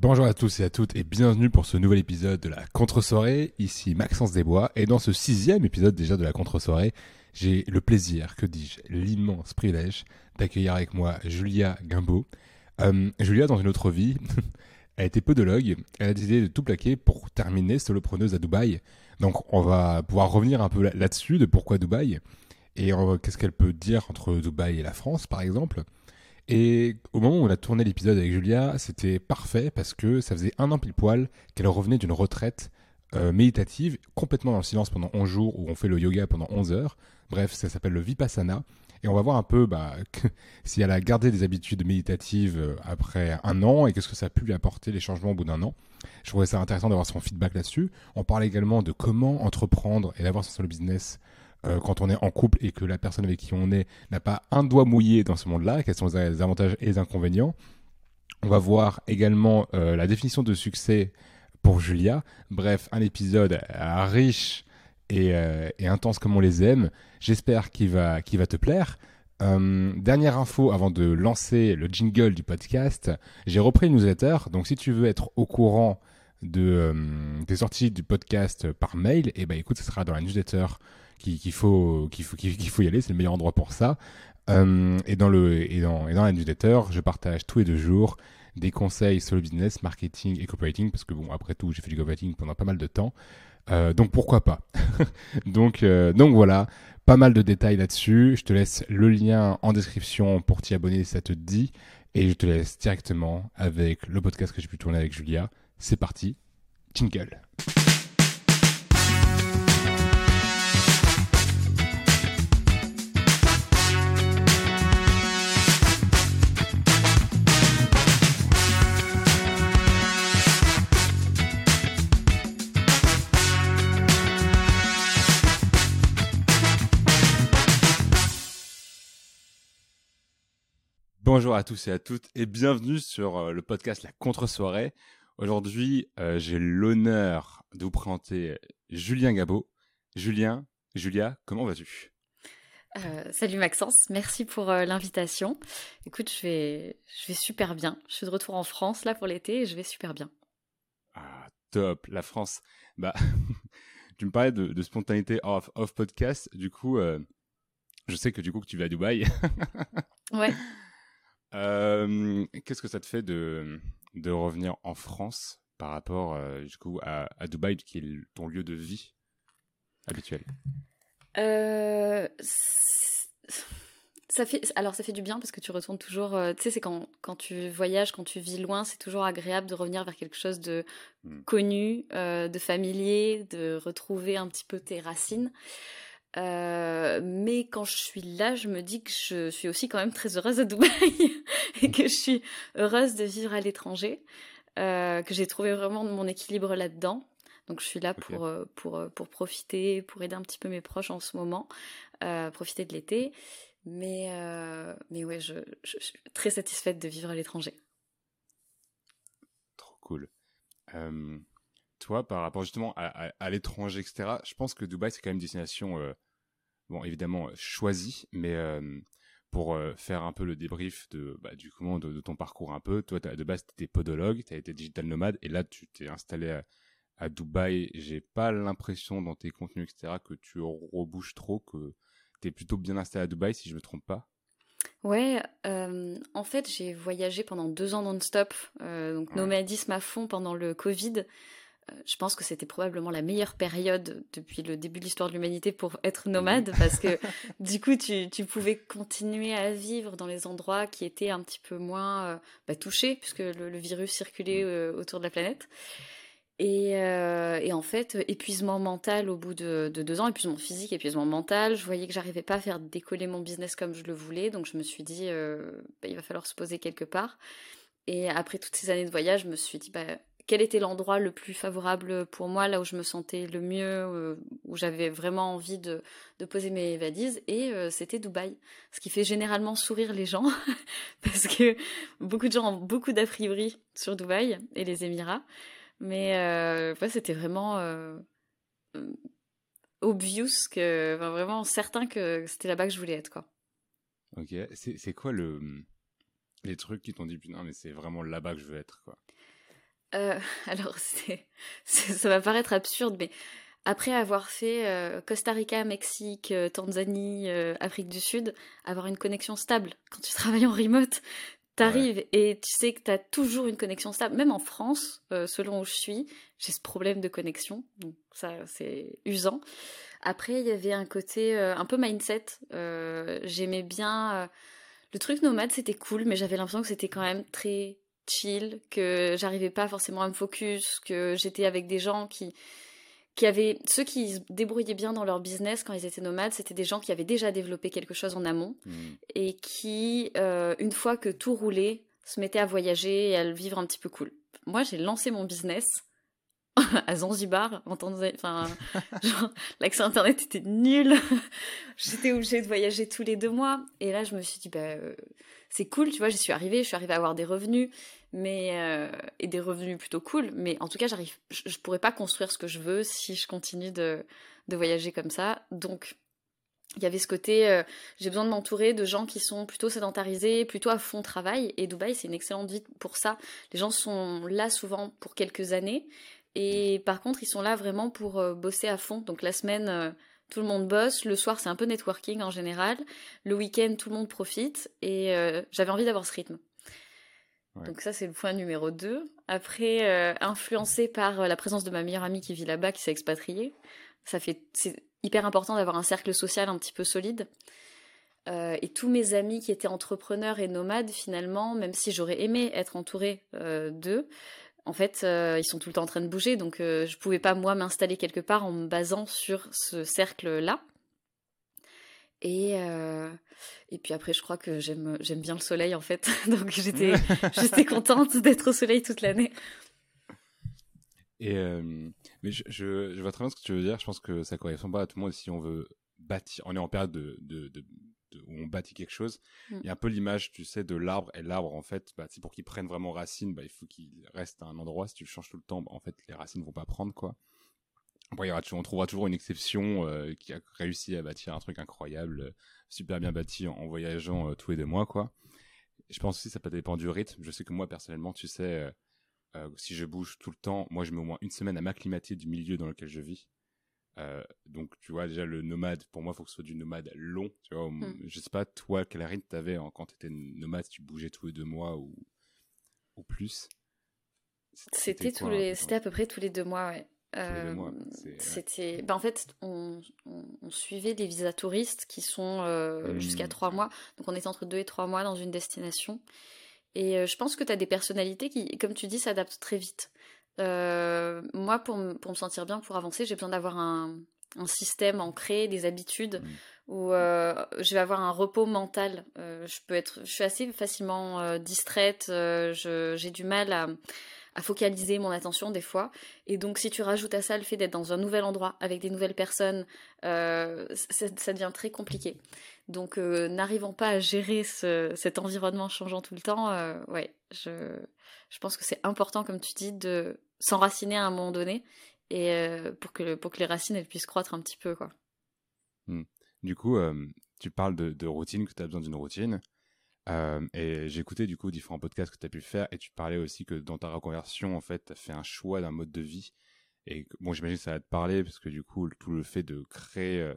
Bonjour à tous et à toutes et bienvenue pour ce nouvel épisode de la contre-soirée. Ici Maxence Desbois et dans ce sixième épisode déjà de la contre-soirée, j'ai le plaisir, que dis-je, l'immense privilège d'accueillir avec moi Julia Gimbaud. Euh, Julia, dans une autre vie, a été podologue. Elle a décidé de tout plaquer pour terminer solopreneuse à Dubaï. Donc on va pouvoir revenir un peu là-dessus de pourquoi Dubaï et qu'est-ce qu'elle peut dire entre Dubaï et la France par exemple. Et au moment où on a tourné l'épisode avec Julia, c'était parfait parce que ça faisait un an pile poil qu'elle revenait d'une retraite euh, méditative, complètement dans le silence pendant 11 jours, où on fait le yoga pendant 11 heures. Bref, ça s'appelle le Vipassana. Et on va voir un peu bah, si elle a gardé des habitudes méditatives euh, après un an et qu'est-ce que ça a pu lui apporter les changements au bout d'un an. Je trouvais ça intéressant d'avoir son feedback là-dessus. On parle également de comment entreprendre et d'avoir son solo business euh, quand on est en couple et que la personne avec qui on est n'a pas un doigt mouillé dans ce monde-là, quels sont les avantages et les inconvénients. On va voir également euh, la définition de succès pour Julia. Bref, un épisode euh, riche et, intense comme on les aime. J'espère qu'il va, va te plaire. dernière info avant de lancer le jingle du podcast, j'ai repris une newsletter. Donc si tu veux être au courant de, des sorties du podcast par mail, et eh ben écoute, ce sera dans la newsletter qu'il faut, qu'il faut, qu'il faut y aller, c'est le meilleur endroit pour ça. Euh, et, dans le, et, dans, et dans la newsletter, je partage tous les deux jours des conseils sur le business, marketing et copywriting, parce que bon, après tout, j'ai fait du copywriting pendant pas mal de temps. Euh, donc pourquoi pas? Donc, euh, donc voilà, pas mal de détails là-dessus. Je te laisse le lien en description pour t'y abonner si ça te dit. Et je te laisse directement avec le podcast que j'ai pu tourner avec Julia. C'est parti, jingle. Bonjour à tous et à toutes et bienvenue sur euh, le podcast La Contre-soirée. Aujourd'hui, euh, j'ai l'honneur de vous présenter Julien Gabot. Julien, Julia, comment vas-tu? Euh, Salut Maxence, merci pour l'invitation. Écoute, je vais, je vais super bien. Je suis de retour en France là pour l'été et je vais super bien. Ah, top, la France. Bah, tu me parlais de, spontanéité off, off, podcast. Du coup, je sais que du coup que tu vas à Dubaï. ouais. Euh, qu'est-ce que ça te fait de, de revenir en France par rapport euh, du coup à, à, Dubaï, qui est ton lieu de vie habituel? Euh, ça fait, alors ça fait du bien parce que tu retournes toujours. tu sais, c'est quand, quand tu voyages, quand tu vis loin, c'est toujours agréable de revenir vers quelque chose de hmm. connu, de familier, de retrouver un petit peu tes racines. Euh, mais quand je suis là, je me dis que je suis aussi quand même très heureuse à Dubaï et que je suis heureuse de vivre à l'étranger, euh, que j'ai trouvé vraiment mon équilibre là-dedans. Donc je suis là pour, euh, pour, pour profiter, pour aider un petit peu mes proches en ce moment, profiter de l'été. Mais, mais ouais, je, je, suis très satisfaite de vivre à l'étranger. Trop cool toi, par rapport justement à, l'étranger, etc., je pense que Dubaï, c'est quand même une destination, euh, bon, évidemment, euh, choisie, mais euh, pour faire un peu le débrief de, bah, du comment, de, ton parcours un peu, toi, de base, tu étais podologue, tu as été digital nomade, et là, tu t'es installé à, à Dubaï. J'ai pas l'impression dans tes contenus, etc., que tu rebouches trop, que tu es plutôt bien installé à Dubaï, si je me trompe pas. Ouais, en fait, j'ai voyagé pendant deux ans non-stop, donc nomadisme à fond pendant le Covid. Euh, je pense que c'était probablement la meilleure période depuis le début de l'histoire de l'humanité pour être nomade parce que du coup tu, tu, pouvais continuer à vivre dans les endroits qui étaient un petit peu moins euh, bah, touchés puisque le, virus circulait euh, autour de la planète. Et, et, en fait, épuisement mental au bout de, de, deux ans, épuisement physique, épuisement mental. Je voyais que j'arrivais pas à faire décoller mon business comme je le voulais, donc je me suis dit, bah, il va falloir se poser quelque part. Et après toutes ces années de voyage, je me suis dit, bah, quel était l'endroit le plus favorable pour moi, là où je me sentais le mieux, euh, où j'avais vraiment envie de, poser mes valises, et euh, c'était Dubaï. Ce qui fait généralement sourire les gens, parce que beaucoup de gens ont beaucoup d'a sur Dubaï et les Émirats, mais euh, c'était vraiment obvious, que, vraiment certain que c'était là-bas que je voulais être. Quoi. Ok, c'est quoi le, les trucs qui t'ont dit, putain, mais c'est vraiment là-bas que je veux être quoi? alors, ça va paraître absurde, mais après avoir fait Costa Rica, Mexique, Tanzanie, Afrique du Sud, avoir une connexion stable quand tu travailles en remote, T'arrives et tu sais que t'as toujours une connexion stable. Même en France, euh, selon où je suis, j'ai ce problème de connexion. Donc ça, c'est usant. Après, il y avait un côté euh, un peu mindset. Euh, j'aimais bien... le truc nomade, c'était cool, mais j'avais l'impression que c'était quand même très chill, que j'arrivais pas forcément à me focus, que j'étais avec des gens qui qui avaient ceux qui se débrouillaient bien dans leur business quand ils étaient nomades, c'était des gens qui avaient déjà développé quelque chose en amont mmh. et qui, euh, une fois que tout roulait, se mettaient à voyager et à le vivre un petit peu cool. Moi, j'ai lancé mon business à Zanzibar, en enfin, l'accès internet était nul. J'étais obligée de voyager tous les deux mois. Et là, je me suis dit, bah, euh, c'est cool, tu vois, j'y suis arrivée, je suis arrivée à avoir des revenus mais euh, et des revenus plutôt cool. Mais en tout cas, j'arrive, je, ne pourrais pas construire ce que je veux si je continue de, de voyager comme ça. Donc, il y avait ce côté, euh, j'ai besoin de m'entourer de gens qui sont plutôt sédentarisés, plutôt à fond travail. Et Dubaï, c'est une excellente vie pour ça. Les gens sont là souvent pour quelques années. Et par contre, ils sont là vraiment pour euh, bosser à fond. Donc la semaine, tout le monde bosse. Le soir, c'est un peu networking en général. Le week-end, tout le monde profite. Et j'avais envie d'avoir ce rythme. Donc ça, c'est le point numéro 2. Après, euh, influencé par euh, la présence de ma meilleure amie qui vit là-bas, qui s'est expatriée, ça fait, c'est hyper important d'avoir un cercle social un petit peu solide. Euh, et tous mes amis qui étaient entrepreneurs et nomades, finalement, même si j'aurais aimé être entourée d'eux, en fait, ils sont tout le temps en train de bouger, donc je pouvais pas moi m'installer quelque part en me basant sur ce cercle-là. Et, euh, et puis après, je crois que j'aime, j'aime bien le soleil en fait. Donc j'étais, j'étais contente d'être au soleil toute l'année. Et euh, mais je, je, vois très bien ce que tu veux dire. Je pense que ça correspond pas à tout le monde si on veut bâtir. On est en période de, de, de, où on bâtit quelque chose. Mm. Il y a un peu l'image, tu sais, de l'arbre. Et l'arbre, en fait, bah, pour qu'il prenne vraiment racine, bah, il faut qu'il reste à un endroit. Si tu le changes tout le temps, bah, en fait, les racines vont pas prendre quoi on trouvera toujours une exception euh, qui a réussi à bâtir un truc incroyable, euh, super bien bâti en, voyageant euh, tous les deux mois, quoi. je pense aussi que ça peut dépendre du rythme. Je sais que moi, personnellement, tu sais, si je bouge tout le temps, moi, je mets au moins une semaine à m'acclimater du milieu dans lequel je vis. Donc, tu vois, déjà, le nomade, pour moi, il faut que ce soit du nomade long. Tu vois, hmm. je sais pas, toi, quel rythme t'avais avais quand t'étais nomade, tu bougeais tous les deux mois ou, ou plus C'était tous les, c'était à peu près tous les deux mois, ouais. Euh, c'était, ben en fait, on, suivait des visas touristes qui sont euh, mmh. jusqu'à trois mois. Donc on était entre deux et trois mois dans une destination. Et euh, je pense que tu as des personnalités qui, comme tu dis, s'adaptent très vite. Moi, pour, pour me sentir bien, pour avancer, j'ai besoin d'avoir un, un, système ancré, des habitudes, mmh. où je vais avoir un repos mental. je peux être, je suis assez facilement distraite. j'ai du mal à à focaliser mon attention des fois. Et donc si tu rajoutes à ça le fait d'être dans un nouvel endroit avec des nouvelles personnes, euh, ça, devient très compliqué. Donc euh, n'arrivant pas à gérer cet environnement changeant tout le temps, euh, ouais, je, je pense que c'est important, comme tu dis, de s'enraciner à un moment donné et pour que pour que les racines elles puissent croître un petit peu quoi. Mmh. Du coup, tu parles de, routine, que tu as besoin d'une routine. Euh, et écouté du coup différents podcasts que tu as pu faire et tu parlais aussi que dans ta reconversion, en fait, tu as fait un choix d'un mode de vie. Et bon, j'imagine que ça va te parler parce que du coup, tout le fait de créer euh,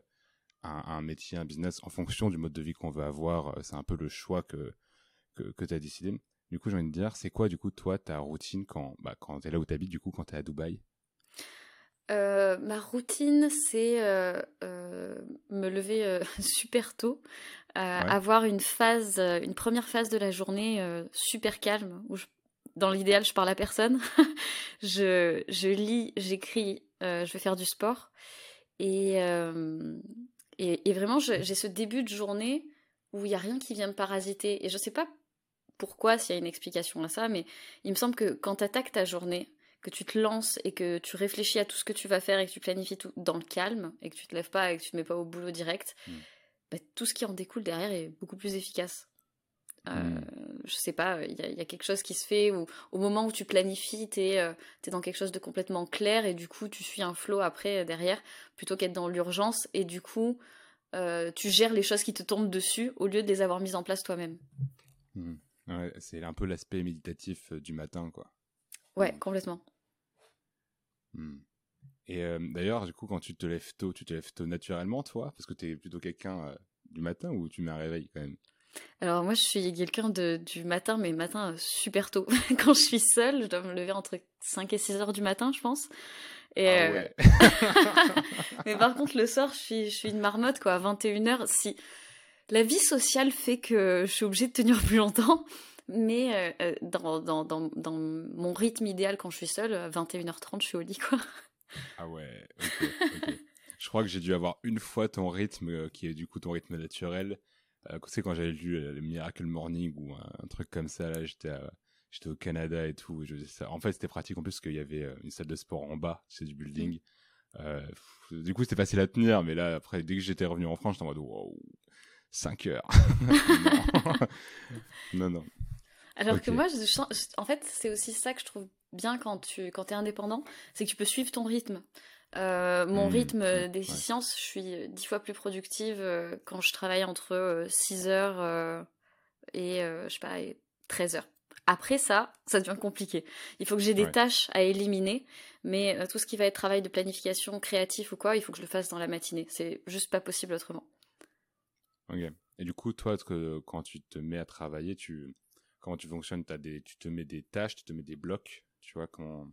un, métier, un business en fonction du mode de vie qu'on veut avoir, euh, c'est un peu le choix que, que, que tu as décidé. Du coup, j'ai envie de dire, c'est quoi du coup, toi, ta routine quand, bah, quand tu es là où tu habites, du coup, quand tu es à Dubaï? Euh, ma routine, c'est euh, euh, me lever super tôt, avoir une phase, une première phase de la journée super calme, où dans l'idéal, je parle à personne. je, je, lis, j'écris, je vais faire du sport. Et, et, et, vraiment, j'ai ce début de journée où il n'y a rien qui vient me parasiter. Et je ne sais pas pourquoi, s'il y a une explication à ça, mais il me semble que quand tu attaques ta journée, que tu te lances et que tu réfléchis à tout ce que tu vas faire et que tu planifies tout dans le calme et que tu te lèves pas et que tu te mets pas au boulot direct, hmm. bah, tout ce qui en découle derrière est beaucoup plus efficace. Euh, hmm. Je sais pas, il y, a quelque chose qui se fait où au moment où tu planifies, tu es, euh, dans quelque chose de complètement clair et du coup tu suis un flow après euh, derrière plutôt qu'être dans l'urgence et du coup tu gères les choses qui te tombent dessus au lieu de les avoir mises en place toi-même. Hmm. c'est un peu l'aspect méditatif du matin quoi. Ouais, complètement. Hmm. Et euh, d'ailleurs, du coup, quand tu te lèves tôt, tu te lèves tôt naturellement, toi? Parce que tu es plutôt quelqu'un euh, du matin ou tu mets un réveil quand même? Alors moi, je suis quelqu'un du matin, mais matin euh, super tôt. quand je suis seule, je dois me lever entre 5 et 6 heures du matin, je pense. Et ah ouais. mais par contre, le soir, je suis, je suis une marmotte, quoi. À 21h, si... La vie sociale fait que je suis obligée de tenir plus longtemps. Mais dans, dans, dans, dans, mon rythme idéal quand je suis seule, à 21h30, je suis au lit, quoi. Ah ouais, ok, Je crois que j'ai dû avoir une fois ton rythme, euh, qui est du coup ton rythme naturel. Euh, tu sais, quand j'avais lu euh, le Miracle Morning ou un, truc comme ça, là, j'étais j'étais au Canada et tout. je ça. En fait, c'était pratique en plus parce qu'il y avait une salle de sport en bas, c'est du building. Mm. du coup, c'était facile à tenir, mais là, après, dès que j'étais revenu en France, j'étais en mode, wow, 5 heures. non. non, Alors que moi, je, en fait, c'est aussi ça que je trouve bien quand tu quand es indépendant, c'est que tu peux suivre ton rythme. Euh, mon mmh, rythme d'efficience, je suis dix fois plus productive euh, quand je travaille entre 6 euh, heures et, je sais pas, 13 heures. Après ça, ça devient compliqué. Il faut que j'ai des tâches à éliminer, mais tout ce qui va être travail de planification, créatif ou quoi, il faut que je le fasse dans la matinée. C'est juste pas possible autrement. Ok. Et du coup, toi, quand tu te mets à travailler, tu comment tu fonctionnes? As des, Tu te mets des tâches, tu te mets des blocs? Tu vois, comment?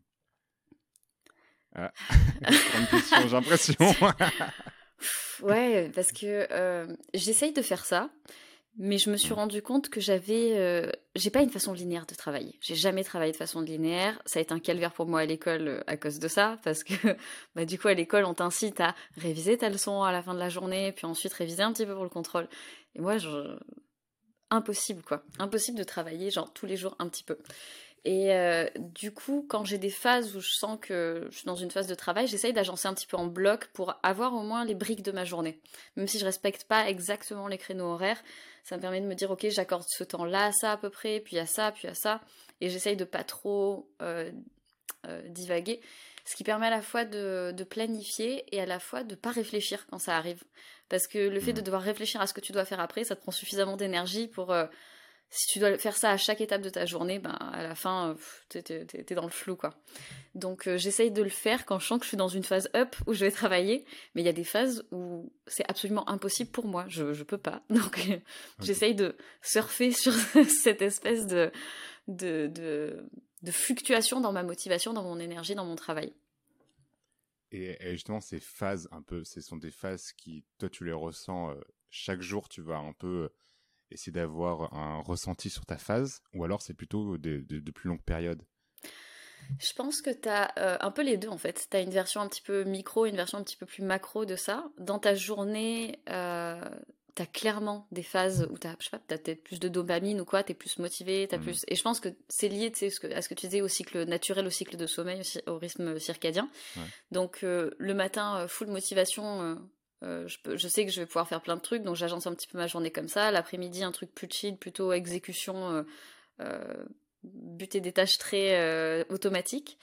Ah, j'ai l'impression. ouais, parce que euh, j'essaye de faire ça, mais je me suis rendu compte que j'avais. Euh, j'ai pas une façon linéaire de travailler. J'ai jamais travaillé de façon linéaire. Ça a été un calvaire pour moi à l'école euh, à cause de ça, parce que bah, du coup, à l'école, on t'incite à réviser ta leçon à la fin de la journée, puis ensuite réviser un petit peu pour le contrôle. Et moi, je... impossible, quoi. Impossible de travailler, genre, tous les jours un petit peu. Et euh, du coup, quand j'ai des phases où je sens que je suis dans une phase de travail, j'essaye d'agencer un petit peu en bloc pour avoir au moins les briques de ma journée. Même si je respecte pas exactement les créneaux horaires, ça me permet de me dire ok, j'accorde ce temps-là à ça à peu près, puis à ça, puis à ça, et j'essaye de pas trop euh, euh, divaguer, ce qui permet à la fois de, de, planifier et à la fois de pas réfléchir quand ça arrive. Parce que le fait de mmh. devoir réfléchir à ce que tu dois faire après, ça te prend suffisamment d'énergie pour si tu dois faire ça à chaque étape de ta journée, ben, à la fin, tu es, dans le flou, quoi. Donc, euh, j'essaye de le faire quand je sens que je suis dans une phase up où je vais travailler, mais il y a des phases où c'est absolument impossible pour moi. Je, ne peux pas. Donc, j'essaye de surfer sur cette espèce de, de, de, fluctuation dans ma motivation, dans mon énergie, dans mon travail. Et, justement, ces phases, un peu, ce sont des phases qui, toi, tu les ressens euh, chaque jour, tu vas un peu essayer d'avoir un ressenti sur ta phase ou alors c'est plutôt de, plus longues périodes? Je pense que tu as euh, un peu les deux en fait. Tu as une version un petit peu micro, une version un petit peu plus macro de ça. Dans ta journée, euh, tu as clairement des phases où tu as, peut-être plus de dopamine ou quoi, tu es plus motivé, as mmh. plus... et je pense que c'est lié à ce que tu disais au cycle naturel, au cycle de sommeil, au rythme circadien. Donc euh, le matin, full motivation, euh, je, sais que je vais pouvoir faire plein de trucs, donc j'agence un petit peu ma journée comme ça. L'après-midi, un truc plus chill, plutôt exécution, euh, euh, buter des tâches très automatiques.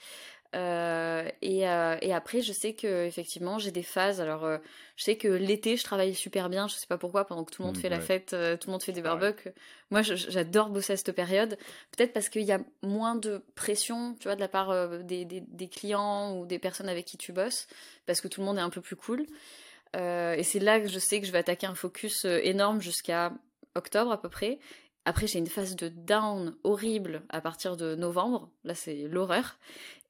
Et, après, je sais que effectivement, j'ai des phases. Alors, je sais que l'été, je travaille super bien. Je sais pas pourquoi, pendant que tout le monde mmh, fait la fête, tout le monde fait des barbecues. Moi, j'adore bosser à cette période. Peut-être parce qu'il y a moins de pression, tu vois, de la part des, des, clients ou des personnes avec qui tu bosses, parce que tout le monde est un peu plus cool. Euh, et c'est là que je sais que je vais attaquer un focus euh, énorme jusqu'à octobre à peu près. Après, j'ai une phase de down horrible à partir de novembre. Là, c'est l'horreur.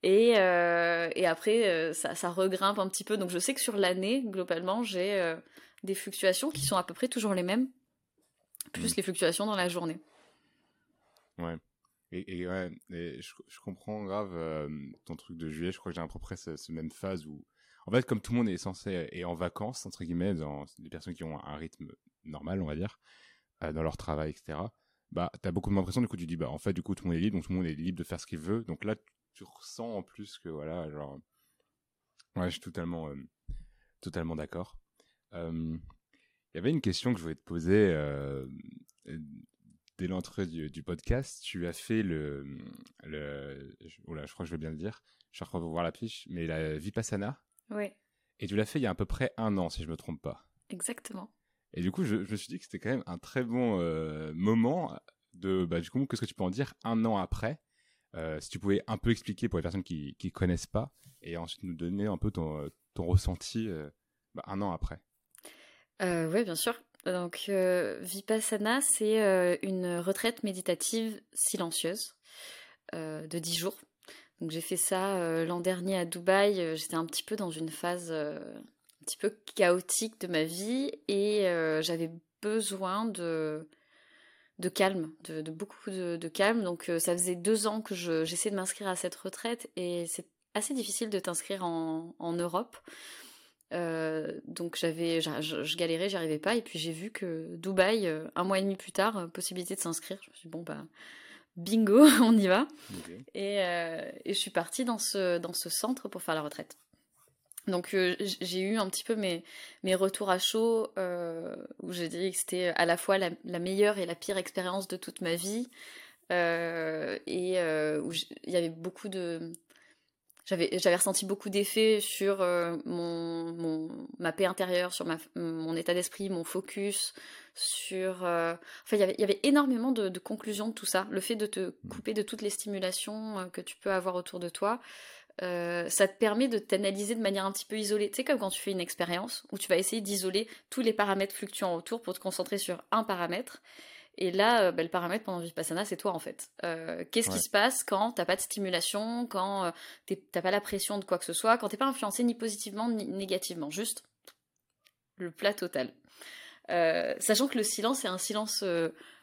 Et, euh, et après, ça, ça, regrimpe un petit peu. Donc, je sais que sur l'année, globalement, j'ai des fluctuations qui sont à peu près toujours les mêmes, plus mmh. les fluctuations dans la journée. Ouais. Et, ouais, je, comprends grave ton truc de juillet. Je crois que j'ai à peu près cette même phase où en fait, comme tout le monde est censé et en vacances entre guillemets, dans des personnes qui ont un rythme normal, on va dire, euh, dans leur travail, etc. Bah, t'as beaucoup d'impression. Du coup, tu dis, bah, en fait, du coup, tout le monde est libre, donc tout le monde est libre de faire ce qu'il veut. Donc là, tu ressens en plus que voilà, genre, ouais, je suis totalement, euh, totalement d'accord. Euh, il y avait une question que je voulais te poser dès l'entrée du, podcast. Tu as fait le, le, là, je crois que je vais bien le dire. Je vais revoir la fiche, mais la Vipassana. Oui. Et tu l'as fait il y a à peu près un an, si je me trompe pas. Exactement. Et du coup, je, me suis dit que c'était quand même un très bon euh, moment de, bah, du coup, qu'est-ce que tu peux en dire un an après si tu pouvais un peu expliquer pour les personnes qui ne connaissent pas, et ensuite nous donner un peu ton, ton ressenti bah, un an après? oui, bien sûr. Donc, Vipassana, c'est une retraite méditative silencieuse de 10 jours. Donc, j'ai fait ça l'an dernier à Dubaï. J'étais un petit peu dans une phase un petit peu chaotique de ma vie et j'avais besoin de, de calme, de, beaucoup de, calme. Donc ça faisait deux ans que j'essayais de m'inscrire à cette retraite et c'est assez difficile de t'inscrire en, Europe. donc j'avais, je, galérais, j'y arrivais pas. Et puis j'ai vu que Dubaï, un mois et demi plus tard, possibilité de s'inscrire. Je me suis dit, bon, bah, bingo, on y va. Et, et, je suis partie dans ce, dans ce centre pour faire la retraite. Donc euh, j'ai eu un petit peu mes, mes retours à chaud euh, où j'ai dit que c'était à la fois la, meilleure et la pire expérience de toute ma vie euh, et où il y avait beaucoup de j'avais j'avais ressenti beaucoup d'effets sur mon, mon, ma paix intérieure sur ma, mon état d'esprit mon focus sur enfin il y avait il y avait énormément de, de, conclusions de tout ça le fait de te mmh. couper de toutes les stimulations que tu peux avoir autour de toi euh, ça te permet de t'analyser de manière un petit peu isolée. Tu sais, comme quand tu fais une expérience où tu vas essayer d'isoler tous les paramètres fluctuants autour pour te concentrer sur un paramètre. Et là, euh, bah, le paramètre pendant Vipassana, c'est toi en fait. Euh, qu'est-ce qui se passe quand t'as pas de stimulation, quand t'as pas la pression de quoi que ce soit, quand t'es pas influencé ni positivement ni négativement, juste le plat total. Sachant que le silence est un silence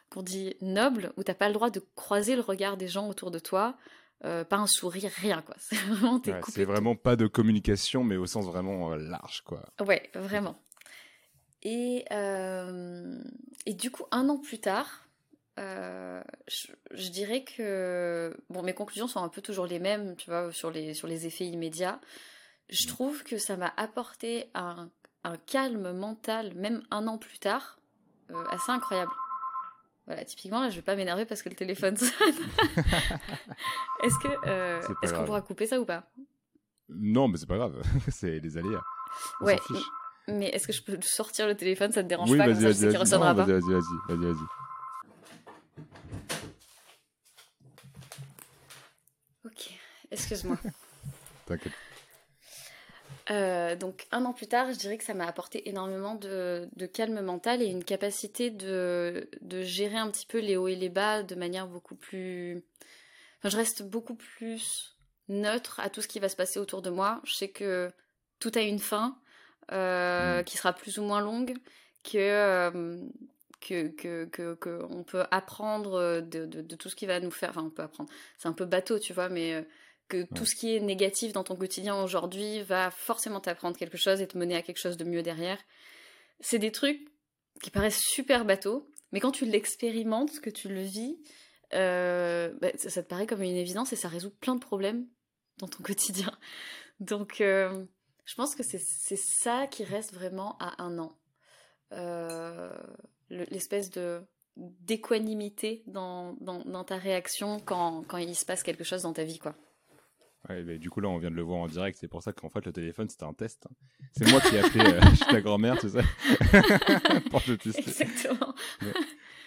qu'on dit noble, où t'as pas le droit de croiser le regard des gens autour de toi, euh, pas un sourire, rien quoi. C'est vraiment, c'est vraiment pas de communication, mais au sens vraiment euh, large quoi. Ouais, vraiment. Et, euh, et du coup, un an plus tard, je, dirais que bon, mes conclusions sont un peu toujours les mêmes, tu vois, sur les, sur les effets immédiats. Je mm. trouve que ça m'a apporté un, un, calme mental, même un an plus tard, assez incroyable. Voilà, typiquement, là, je vais pas m'énerver parce que le téléphone sonne. est-ce que euh, est-ce qu'on pourra couper ça ou pas? Non, mais c'est pas grave. c'est les aléas. ouais. Mais est-ce que je peux sortir le téléphone? Ça te dérange pas vas-y, comme ça, vas-y, ressonnera pas Vas-y, vas-y, vas-y, vas-y. Ok, excuse-moi. T'inquiète. Euh, donc un an plus tard, je dirais que ça m'a apporté énormément de, calme mental et une capacité de, gérer un petit peu les hauts et les bas de manière beaucoup plus... Enfin, je reste beaucoup plus neutre à tout ce qui va se passer autour de moi. Je sais que tout a une fin euh, mm. qui sera plus ou moins longue, que... Euh, que, que, que, on peut apprendre de, de, tout ce qui va nous faire. Enfin, on peut apprendre. C'est un peu bateau, tu vois, mais que tout ce qui est négatif dans ton quotidien aujourd'hui va forcément t'apprendre quelque chose et te mener à quelque chose de mieux derrière. C'est des trucs qui paraissent super bateaux, mais quand tu l'expérimentes, que tu le vis, euh, bah, ça, te paraît comme une évidence et ça résout plein de problèmes dans ton quotidien. Donc, euh, je pense que c'est ça qui reste vraiment à un an. Euh, l'espèce de d'équanimité dans, dans, dans, ta réaction quand, quand il se passe quelque chose dans ta vie, quoi. Ouais, du coup, là, on vient de le voir en direct. C'est pour ça qu'en fait, le téléphone, c'était un test. C'est moi qui ai appelé euh, ta grand-mère, tu sais, pour te tester. Exactement.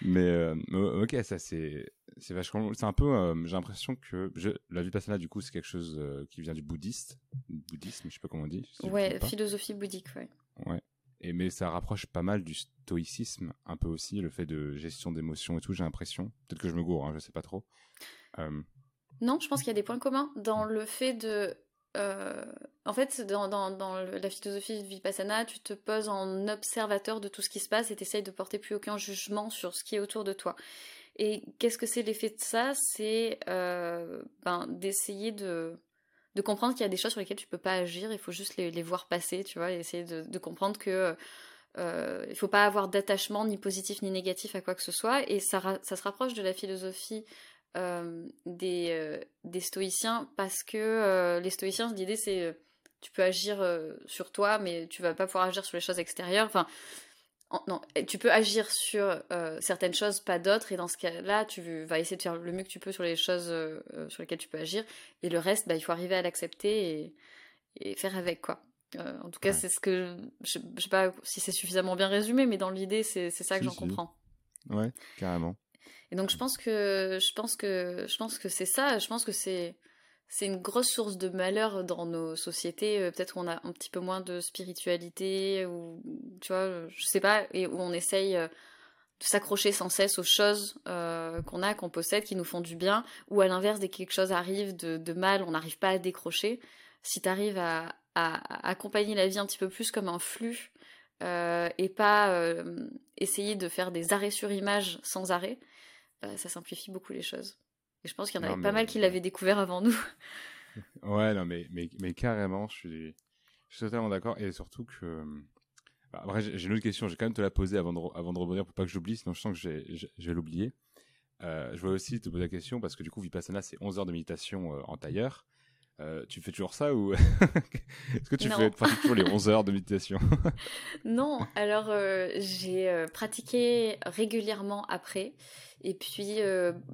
Mais, euh, ok, ça, c'est, c'est vachement. C'est un peu. Euh, j'ai l'impression que je, la vipassana, du coup, c'est quelque chose qui vient du bouddhiste. Bouddhisme, je sais pas comment on dit. ouais, philosophie bouddhique, ouais. Ouais. Et, mais ça rapproche pas mal du stoïcisme, un peu aussi, le fait de gestion d'émotions et tout, j'ai l'impression. Peut-être que je me gourre, hein, je sais pas trop. Non, je pense qu'il y a des points communs dans le fait de. Euh, en fait, dans, la philosophie de Vipassana, tu te poses en observateur de tout ce qui se passe et tu essayes de porter plus aucun jugement sur ce qui est autour de toi. Et qu'est-ce que c'est l'effet de ça? C'est euh, ben, d'essayer de, de comprendre qu'il y a des choses sur lesquelles tu peux pas agir, il faut juste les, voir passer, tu vois, et essayer de, comprendre que euh, il faut pas avoir d'attachement ni positif ni négatif à quoi que ce soit. Et ça, ça se rapproche de la philosophie euh, des, euh, des stoïciens parce que euh, les stoïciens, l'idée c'est tu peux agir sur toi, mais tu vas pas pouvoir agir sur les choses extérieures. Enfin, non, tu peux agir sur certaines choses, pas d'autres, et dans ce cas-là, tu vas essayer de faire le mieux que tu peux sur les choses sur lesquelles tu peux agir, et le reste, bah, il faut arriver à l'accepter et, et, faire avec, quoi. en tout cas, c'est ce que. Je, je, sais pas si c'est suffisamment bien résumé, mais dans l'idée, c'est ça que j'en comprends. Ouais, carrément. Et donc je pense que je pense que je pense que c'est ça. Je pense que c'est c'est une grosse source de malheur dans nos sociétés. Euh, peut-être qu'on a un petit peu moins de spiritualité ou tu vois, je sais pas, et où on essaye euh, de s'accrocher sans cesse aux choses euh, qu'on a, qu'on possède, qui nous font du bien, ou à l'inverse, dès que quelque chose arrive de, mal, on n'arrive pas à décrocher. Si tu arrives à, accompagner la vie un petit peu plus comme un flux et pas essayer de faire des arrêts sur image sans arrêt, bah, ça simplifie beaucoup les choses. Et je pense qu'il y en avait pas mal qui l'avaient découvert avant nous. Ouais, non, mais, mais, mais carrément, je suis, je suis totalement d'accord. Et surtout que. Bah, après, j'ai une autre question, j'ai quand même te la poser avant de, avant de rebondir pour pas que j'oublie, sinon je sens que je vais l'oublier. Euh, je voulais aussi te poser la question parce que du coup, Vipassana, c'est 11 heures de méditation euh, en tailleur. Euh, tu fais toujours ça ou est-ce que tu fais toujours les 11 heures de méditation? Non, alors euh, j'ai euh, pratiqué régulièrement après. Et puis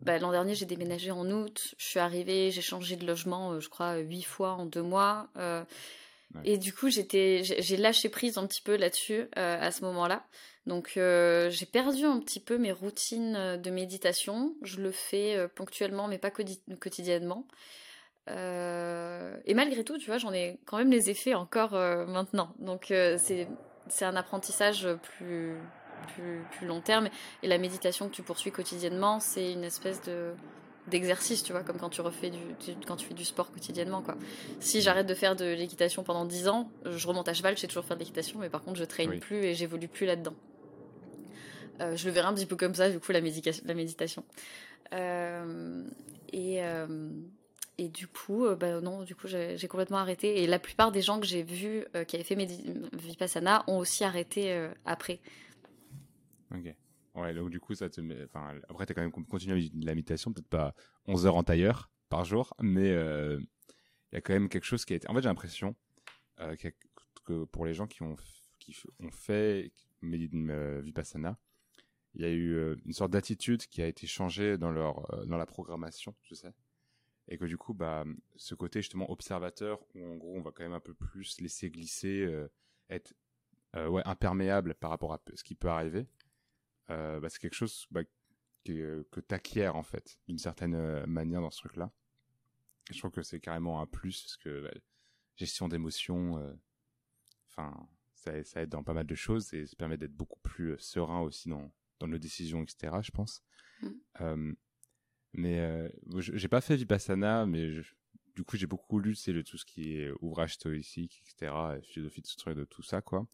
bah, l'an dernier, j'ai déménagé en août. Je suis arrivée, j'ai changé de logement, je crois, huit fois en deux mois. Et du coup, j'étais, j'ai lâché prise un petit peu là-dessus à ce moment-là. Donc j'ai perdu un petit peu mes routines de méditation. Je le fais ponctuellement, mais pas quotidiennement. Euh, et malgré tout, tu vois, j'en ai quand même les effets encore euh, maintenant. Donc euh, c'est c'est un apprentissage plus, plus, plus long terme. Et la méditation que tu poursuis quotidiennement, c'est une espèce de d'exercice, tu vois, comme quand tu refais du, quand tu fais du sport quotidiennement, quoi. Si j'arrête de faire de l'équitation pendant 10 ans, je remonte à cheval, je sais toujours faire de l'équitation, mais par contre, je traîne plus et j'évolue plus là-dedans. je le verrai un petit peu comme ça, du coup, la, la méditation. et, et du coup, euh, bah non, du coup, j'ai complètement arrêté. Et la plupart des gens que j'ai vus euh, qui avaient fait Vipassana ont aussi arrêté euh, après. Ok. Ouais, donc du coup, ça te met. Enfin, après, tu as quand même continué la méditation, peut-être pas 11 heures en tailleur par jour, mais il y a quand même quelque chose qui a été. En fait, j'ai l'impression que pour les gens qui ont, qui ont fait Vipassana, il y a eu une sorte d'attitude qui a été changée dans, leur, dans la programmation, je sais et que du coup bah ce côté justement observateur où en gros on va quand même un peu plus laisser glisser euh, être euh, ouais imperméable par rapport à ce qui peut arriver euh, bah, c'est quelque chose bah, que, que t'acquiers en fait d'une certaine manière dans ce truc là je trouve que c'est carrément un plus parce que bah, gestion d'émotions enfin ça, ça, aide dans pas mal de choses et ça permet d'être beaucoup plus serein aussi dans dans nos décisions etc je pense mmh. Mais euh, j'ai pas fait Vipassana, mais du coup j'ai beaucoup lu c'est tout ce qui est ouvrage stoïcique, etc., philosophie de, de tout ça quoi.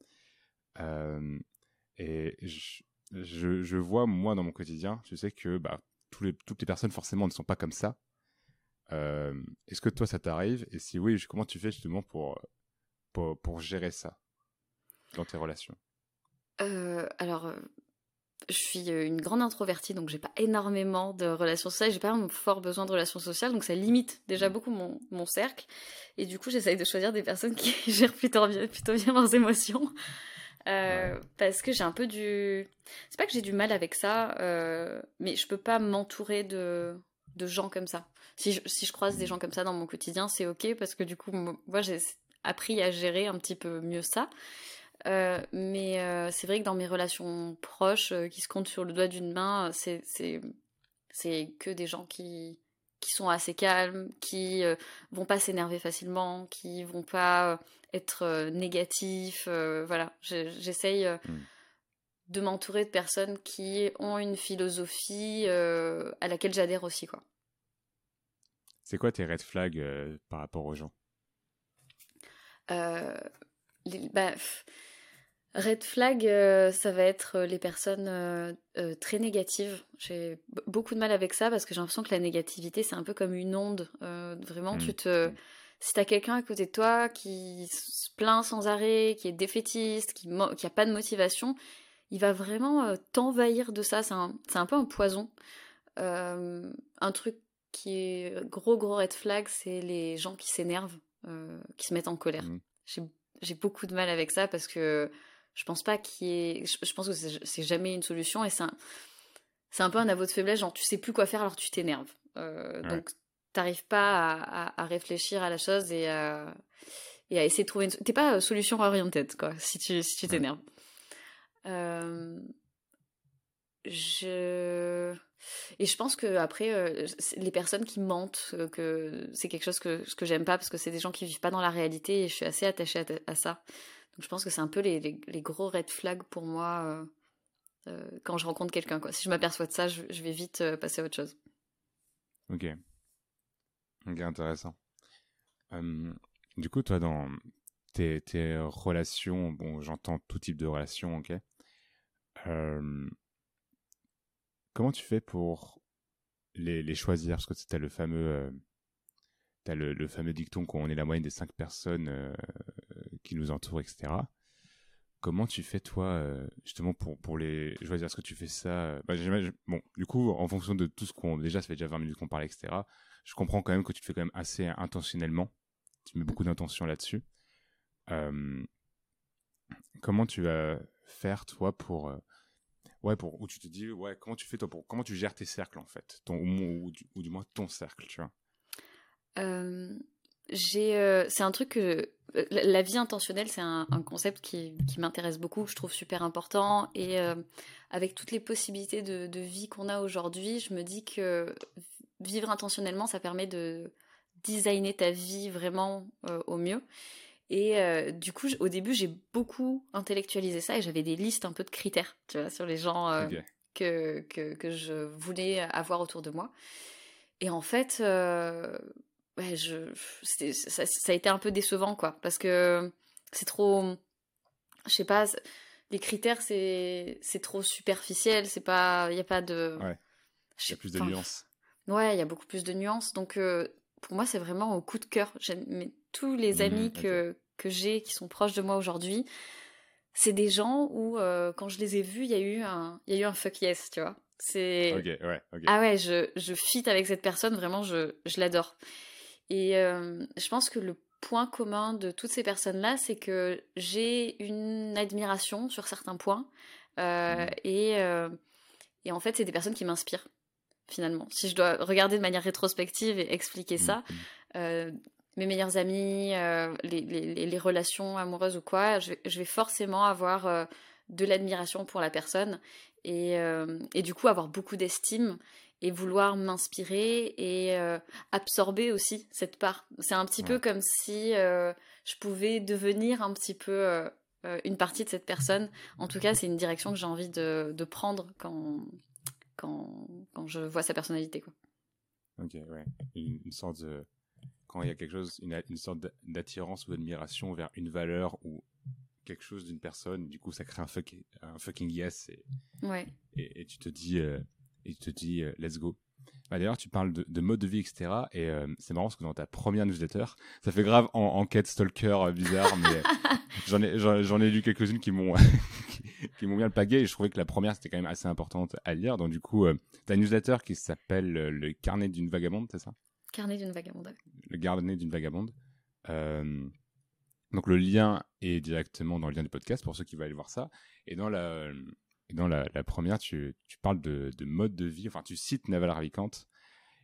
Euh, et je, je, vois moi dans mon quotidien, je sais que bah, tous les, toutes les personnes forcément ne sont pas comme ça. Euh, Est-ce que toi ça t'arrive? Et si oui, comment tu fais justement pour, pour, pour gérer ça dans tes relations? Euh, Alors je suis euh, une grande introvertie, donc j'ai pas énormément de relations sociales, j'ai pas un fort besoin de relations sociales, donc ça limite déjà beaucoup mon, mon cercle. Et du coup, j'essaye de choisir des personnes qui gèrent plutôt bien, plutôt bien leurs émotions. Euh, parce que j'ai un peu du. C'est pas que j'ai du mal avec ça, euh, mais je peux pas m'entourer de, de gens comme ça. Si je, si je croise des gens comme ça dans mon quotidien, c'est ok, parce que du coup, moi j'ai appris à gérer un petit peu mieux ça. Euh, mais euh, c'est vrai que dans mes relations proches, euh, qui se comptent sur le doigt d'une main, c'est, c'est, c'est que des gens qui, qui sont assez calmes, qui vont pas s'énerver facilement, qui vont pas être négatifs. voilà, j'essaye mmh. de m'entourer de personnes qui ont une philosophie à laquelle j'adhère aussi. quoi. C'est quoi tes red flags par rapport aux gens? Les, bah, Red flag, euh, ça va être euh, les personnes euh, très négatives. J'ai beaucoup de mal avec ça parce que j'ai l'impression que la négativité, c'est un peu comme une onde. vraiment, tu mmh. te... Si t'as quelqu'un à côté de toi qui se plaint sans arrêt, qui est défaitiste, qui, n'a a pas de motivation, il va vraiment t'envahir de ça. C'est un... un, peu un poison. un truc qui est gros, gros red flag, c'est les gens qui s'énervent, qui se mettent en colère. Mmh. J'ai beaucoup de mal avec ça parce que je pense pas qu'il y ait. Je, pense que c'est jamais une solution et c'est un, c'est un peu un aveu de faiblesse, genre tu sais plus quoi faire alors tu t'énerves. Euh, Donc t'arrives pas à, à, réfléchir à la chose et à, et à essayer de trouver une. T'es pas euh, solution orientée quoi, si tu si tu t'énerves. Euh... je et je pense que après les personnes qui mentent que c'est quelque chose que que j'aime pas parce que c'est des gens qui vivent pas dans la réalité et je suis assez attachée à, ça. Donc je pense que c'est un peu les, les, gros red flags pour moi quand je rencontre quelqu'un quoi. Si je m'aperçois de ça je, je, vais vite passer à autre chose. Ok. Ok intéressant. Du coup toi dans tes, tes relations bon j'entends tout type de relations ok comment tu fais pour les, choisir? Parce que tu as le fameux, euh, le, fameux dicton qu'on est la moyenne des cinq personnes euh, qui nous entourent, etc. Comment tu fais toi euh, justement pour, pour les choisir? Est-ce que tu fais ça bah, Bon, du coup, en fonction de tout ce qu'on déjà, ça fait déjà 20 minutes qu'on parle, etc. Je comprends quand même que tu fais quand même assez intentionnellement. Tu mets beaucoup d'intention là-dessus. comment tu vas faire toi pour ouais, pour, où tu te dis, ouais, comment tu fais toi comment tu gères tes cercles en fait, ton, ou, du, moins ton cercle, tu vois? Euh, j'ai, euh, c'est un truc que euh, la vie intentionnelle, c'est un, concept qui, qui m'intéresse beaucoup, je trouve super important et avec toutes les possibilités de, de vie qu'on a aujourd'hui, je me dis que vivre intentionnellement, ça permet de designer ta vie vraiment au mieux. Et euh, du coup, au début, j'ai beaucoup intellectualisé ça et j'avais des listes un peu de critères, tu vois, sur les gens euh, que, que, que, je voulais avoir autour de moi. Et en fait, euh, ouais, je, ça, ça, a été un peu décevant, quoi, parce que c'est trop, je sais pas, les critères, c'est trop superficiel, c'est pas, il n'y a pas de... Ouais. Il y a plus de nuances. Ouais, il y a beaucoup plus de nuances. Donc, pour moi, c'est vraiment au coup de cœur. Mais tous les mmh, amis que, que j'ai qui sont proches de moi aujourd'hui, c'est des gens où euh, quand je les ai vus, il y a eu un, y a eu un fuck yes, tu vois. C'est ah ouais, je je fit avec cette personne, vraiment, je je l'adore. Et euh, je pense que le point commun de toutes ces personnes-là, c'est que j'ai une admiration sur certains points euh, mmh. et et en fait, c'est des personnes qui m'inspirent finalement. Si je dois regarder de manière rétrospective et expliquer mmh, ça, mes meilleurs amis, euh, les, les, les, relations amoureuses ou quoi, je, je vais forcément avoir euh, de l'admiration pour la personne et, euh, et, du coup avoir beaucoup d'estime et vouloir m'inspirer et absorber aussi cette part. C'est un petit peu comme si je pouvais devenir un petit peu une partie de cette personne. En tout cas, c'est une direction que j'ai envie de, de prendre quand, quand, quand, je vois sa personnalité. Quoi. Ok, ouais. Une, une sorte de quand il y a quelque chose, une, une sorte d'attirance ou d'admiration vers une valeur ou quelque chose d'une personne, du coup ça crée un, fuck, un fucking yes et, ouais. et, tu te dis, euh, et tu te dis euh, let's go. Bah, D'ailleurs, tu parles de, de, mode de vie, etc. Et euh, c'est marrant parce que dans ta première newsletter, ça fait grave en enquête stalker bizarre, mais j'en ai, j'en ai lu quelques-unes qui m'ont qui, m'ont bien le pagué et je trouvais que la première c'était quand même assez importante à lire. Donc du coup, ta newsletter qui s'appelle le carnet d'une vagabonde, c'est ça? Carnet d'une vagabonde. Le carnet d'une vagabonde. Euh, donc le lien est directement dans le lien du podcast pour ceux qui veulent aller voir ça. Et dans la, dans la, première, tu, tu parles de, de, mode de vie. Enfin, tu cites Naval Ravikant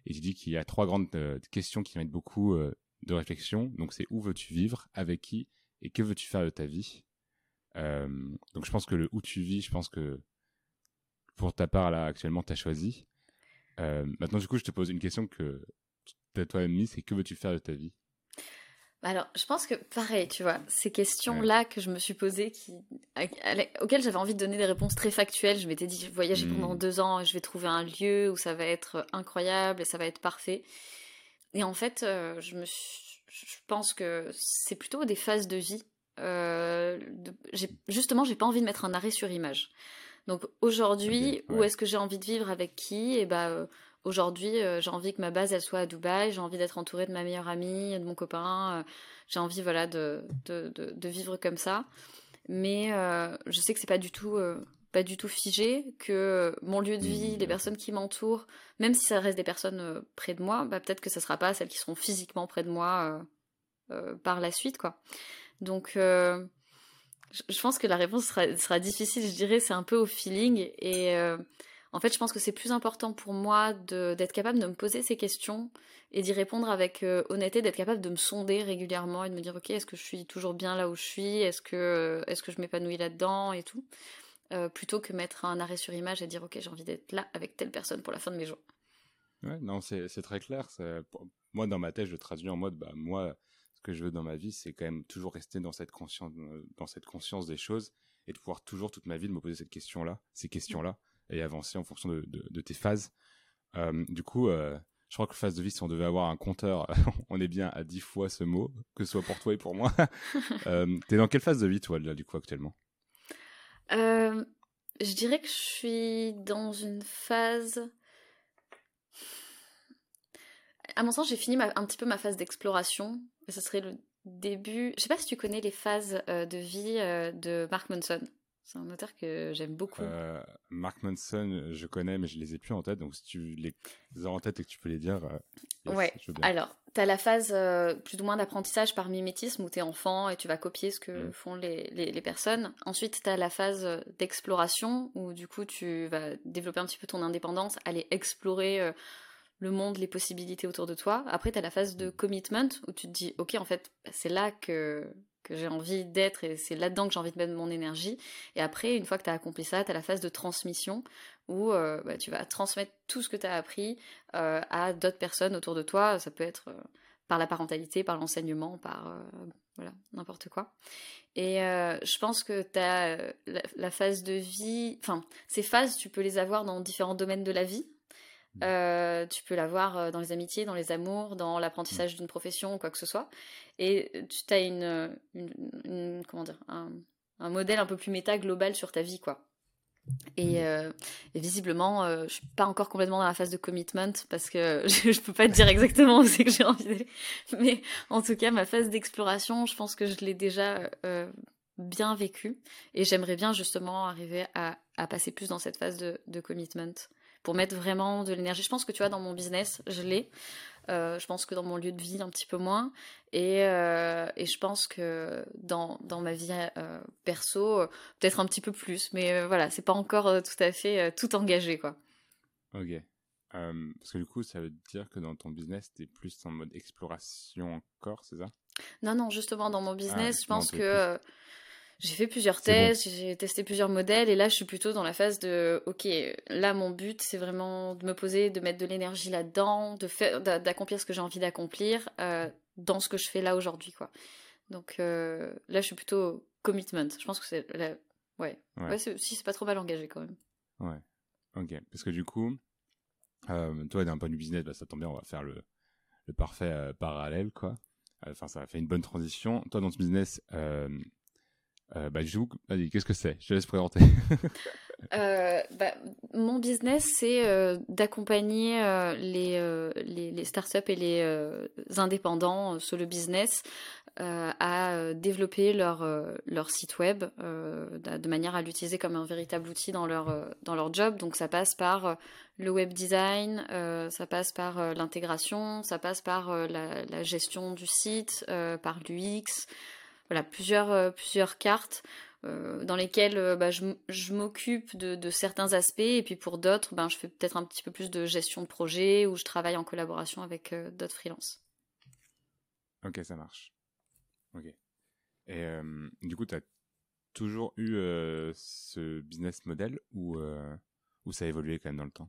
et tu dis qu'il y a trois grandes euh, questions qui mettent beaucoup euh, de réflexion. Donc c'est où veux-tu vivre, avec qui? Et que veux-tu faire de ta vie? donc je pense que le où tu vis, je pense que pour ta part là actuellement tu as choisi. maintenant du coup je te pose une question que toi-même c'est que veux-tu faire de ta vie? Alors, je pense que pareil, tu vois, ces questions-là que je me suis posées, qui, auxquelles j'avais envie de donner des réponses très factuelles. Je m'étais dit, je voyager hmm. pendant deux ans, et je vais trouver un lieu où ça va être incroyable et ça va être parfait. Et en fait, euh, je me, je pense que c'est plutôt des phases de vie. Euh, de, justement, j'ai pas envie de mettre un arrêt sur image. Donc aujourd'hui, où est-ce que j'ai envie de vivre avec qui? Et bah euh, Aujourd'hui, euh, j'ai envie que ma base elle soit à Dubaï, j'ai envie d'être entourée de ma meilleure amie, de mon copain, euh, j'ai envie voilà de, de, de, vivre comme ça. Mais euh, je sais que c'est pas du tout pas du tout figé, que mon lieu de vie, les personnes qui m'entourent, même si ça reste des personnes près de moi, bah, peut-être que ça sera pas celles qui seront physiquement près de moi par la suite quoi. Donc je pense que la réponse sera, sera difficile, je dirais, c'est un peu au feeling et en fait, je pense que c'est plus important pour moi d'être capable de me poser ces questions et d'y répondre avec euh, honnêteté, d'être capable de me sonder régulièrement et de me dire ok, est-ce que je suis toujours bien là où je suis, est-ce que, est-ce que je m'épanouis là-dedans et tout? plutôt que mettre un arrêt sur image et dire ok j'ai envie d'être là avec telle personne pour la fin de mes jours. Ouais, non, c'est très clair. Moi, dans ma tête, je traduis en mode, bah, moi, ce que je veux dans ma vie, c'est quand même toujours rester dans cette conscience, dans cette conscience des choses et de pouvoir toujours toute ma vie de me poser cette question-là, ces questions-là, et avancer en fonction de, de, tes phases. Euh, du coup, euh, je crois que phase de vie, si on devait avoir un compteur, on est bien à 10 fois ce mot, que ce soit pour toi et pour moi. euh, T'es dans quelle phase de vie, toi, là, du coup, actuellement? Euh, Je dirais que je suis dans une phase à mon sens, j'ai fini un petit peu ma phase d'exploration. Ce serait le début. Je sais pas si tu connais les phases de vie de Mark Manson. C'est un auteur que j'aime beaucoup. Euh, Mark Manson, je connais, mais je les ai plus en tête. Donc si tu les as en tête et que tu peux les dire. ouais. Alors, tu as la phase plus ou moins d'apprentissage par mimétisme où tu es enfant et tu vas copier ce que mm. font les, les, les, personnes. Ensuite, tu as la phase d'exploration où du coup tu vas développer un petit peu ton indépendance, aller explorer le monde, les possibilités autour de toi. Après, tu as la phase de commitment où tu te dis, ok, en fait, c'est là que, que j'ai envie d'être et c'est là-dedans que j'ai envie de mettre mon énergie. Et après, une fois que tu as accompli ça, tu as la phase de transmission où euh, bah, tu vas transmettre tout ce que tu as appris euh, à d'autres personnes autour de toi. Ça peut être euh, par la parentalité, par l'enseignement, par voilà, n'importe quoi. Et je pense que tu as la, la, phase de vie, enfin, ces phases, tu peux les avoir dans différents domaines de la vie. Euh, tu peux l'avoir euh, dans les amitiés, dans les amours, dans l'apprentissage d'une profession ou quoi que ce soit. Et tu as une, une, comment dire, un, un, modèle un peu plus méta global sur ta vie, quoi. Et, euh, visiblement, euh, je suis pas encore complètement dans la phase de commitment parce que je, je peux pas te dire exactement où c'est que j'ai envie d'aller. Mais en tout cas, ma phase d'exploration, je pense que je l'ai déjà euh, bien vécue et j'aimerais bien justement arriver à, à, passer plus dans cette phase de, de commitment pour mettre vraiment de l'énergie. Je pense que tu vois, dans mon business, je l'ai. Euh, je pense que dans mon lieu de vie, un petit peu moins. Et, euh, et je pense que dans, dans ma vie euh, perso, peut-être un petit peu plus. Mais voilà, c'est pas encore tout à fait tout engagé, quoi. Ok. parce que du coup, ça veut dire que dans ton business, tu es plus en mode exploration encore, c'est ça? Non, non, justement, dans mon business, ah, je pense que j'ai fait plusieurs tests, j'ai testé plusieurs modèles et là je suis plutôt dans la phase de ok, là mon but c'est vraiment de me poser, de mettre de l'énergie là-dedans, de faire, d'accomplir ce que j'ai envie d'accomplir euh, dans ce que je fais là aujourd'hui quoi. Donc euh, là je suis plutôt commitment. Je pense que c'est ouais, ouais. si c'est pas trop mal engagé quand même. Ouais. Ok. Parce que du coup, euh, toi d'un point de vue business, bah, ça tombe bien, on va faire le, le parfait parallèle quoi. Enfin ça fait une bonne transition. Toi dans ce business euh, bah, qu'est-ce que c'est? Je te laisse présenter. euh, bah, mon business, c'est euh, d'accompagner euh, les, startups et les indépendants sur le business à développer leur, site web de manière à l'utiliser comme un véritable outil dans leur, dans leur job. Donc ça passe par le web design, ça passe par l'intégration, ça passe par la, gestion du site, par l'UX voilà, plusieurs, euh, plusieurs cartes euh, dans lesquelles euh, bah, je, je m'occupe de, certains aspects et puis pour d'autres, ben, je fais peut-être un petit peu plus de gestion de projet ou je travaille en collaboration avec d'autres freelances. Ok, ça marche. Ok. Et du coup, tu as toujours eu ce business model ou, ou ça a évolué quand même dans le temps?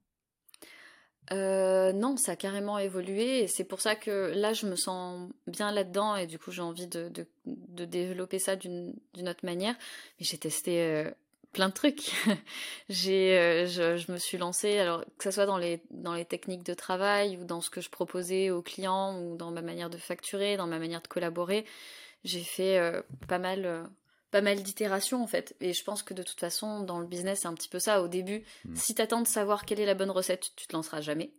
Euh, non, ça a carrément évolué et c'est pour ça que là je me sens bien là-dedans et du coup j'ai envie de, développer ça d'une autre manière. Mais j'ai testé euh, plein de trucs. j'ai, euh, je, me suis lancée, alors que ce soit dans les, techniques de travail ou dans ce que je proposais aux clients ou dans ma manière de facturer, dans ma manière de collaborer, j'ai fait pas mal pas mal d'itérations en fait. Et je pense que de toute façon, dans le business, c'est un petit peu ça. Au début, mm. si tu attends de savoir quelle est la bonne recette, tu te lanceras jamais.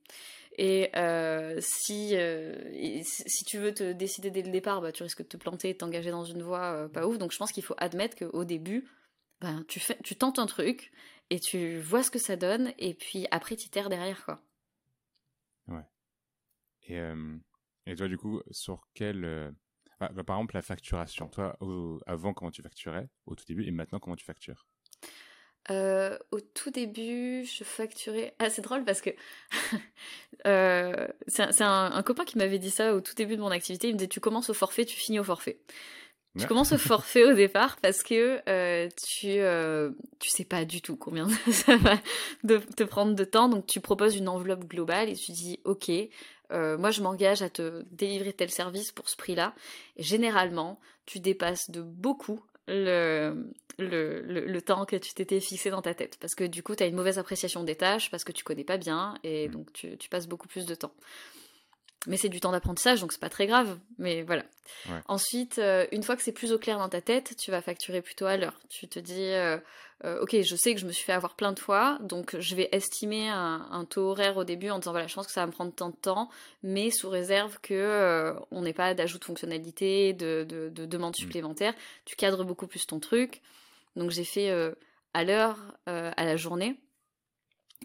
Et euh, si, euh, si tu veux te décider dès le départ, bah, tu risques de te planter et de t'engager dans une voie euh, pas ouf. Donc je pense qu'il faut admettre qu'au début, ben, tu, fais, tu tentes un truc et tu vois ce que ça donne. Et puis après, tu terres derrière. quoi. Ouais. Et, et toi, du coup, sur quel bah, bah, par exemple, la facturation. Toi, avant, comment tu facturais au tout début et maintenant, comment tu factures? Euh, Au tout début, je facturais. Ah, c'est drôle parce que euh, c'est un, un, copain qui m'avait dit ça au tout début de mon activité. Il me disait Tu commences au forfait, tu finis au forfait. Tu commences au forfait au départ parce que euh, tu euh, tu sais pas du tout combien ça va te prendre de temps, donc tu proposes une enveloppe globale et tu dis ok, euh, moi je m'engage à te délivrer tel service pour ce prix-là. Et généralement, tu dépasses de beaucoup le, le, le, temps que tu t'étais fixé dans ta tête. Parce que du coup, tu as une mauvaise appréciation des tâches, parce que tu connais pas bien, et mmh. donc tu, tu passes beaucoup plus de temps mais c'est du temps d'apprentissage, donc c'est pas très grave. Mais voilà. Ensuite, euh, une fois que c'est plus au clair dans ta tête, tu vas facturer plutôt à l'heure. Tu te dis, euh, euh, ok, je sais que je me suis fait avoir plein de fois, donc je vais estimer un, taux horaire au début en disant voilà, je pense que ça va me prendre tant de temps, mais sous réserve que on n'ait pas d'ajout de fonctionnalité, de, de, de demandes mm. supplémentaires. Tu cadres beaucoup plus ton truc. Donc j'ai fait à l'heure, à la journée.